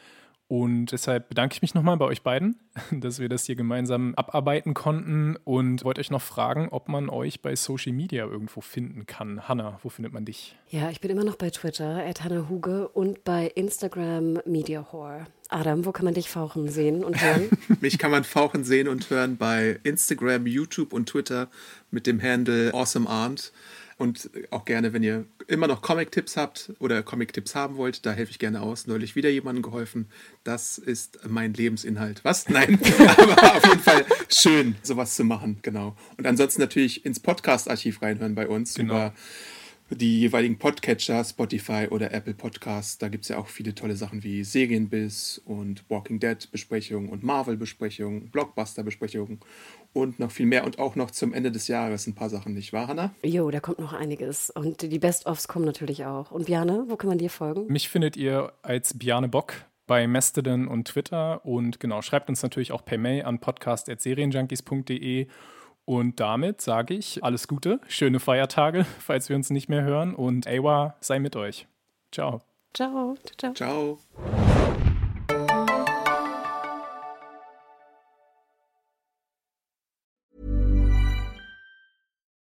Speaker 1: Und deshalb bedanke ich mich nochmal bei euch beiden, dass wir das hier gemeinsam abarbeiten konnten und wollte euch noch fragen, ob man euch bei Social Media irgendwo finden kann. Hanna, wo findet man dich?
Speaker 2: Ja, ich bin immer noch bei Twitter, Hanna Huge und bei Instagram Media Whore. Adam, wo kann man dich fauchen sehen und hören?
Speaker 3: Mich kann man fauchen sehen und hören bei Instagram, YouTube und Twitter mit dem Handle Awesome Aunt. Und auch gerne, wenn ihr immer noch Comic-Tipps habt oder Comic-Tipps haben wollt, da helfe ich gerne aus. Neulich wieder jemandem geholfen. Das ist mein Lebensinhalt. Was? Nein. Aber auf jeden Fall schön, sowas zu machen. Genau. Und ansonsten natürlich ins Podcast-Archiv reinhören bei uns genau. über die jeweiligen Podcatcher, Spotify oder Apple Podcasts. Da gibt es ja auch viele tolle Sachen wie Serienbiss und Walking Dead Besprechungen und Marvel Besprechungen, Blockbuster Besprechungen und noch viel mehr und auch noch zum Ende des Jahres ein paar Sachen, nicht wahr, Hanna?
Speaker 2: Jo, da kommt noch einiges. Und die Best-ofs kommen natürlich auch. Und Biane, wo kann man dir folgen?
Speaker 1: Mich findet ihr als Biane Bock bei Mastodon und Twitter und genau, schreibt uns natürlich auch per Mail an podcast.serienjunkies.de und damit sage ich alles Gute, schöne Feiertage, falls wir uns nicht mehr hören und Awa sei mit euch. Ciao.
Speaker 2: Ciao. Ciao.
Speaker 3: Ciao.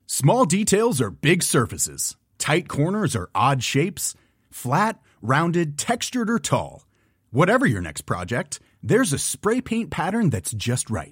Speaker 6: Small details are big surfaces. Tight corners are odd shapes. Flat, rounded, textured or tall. Whatever your next project, there's a spray paint pattern that's just right.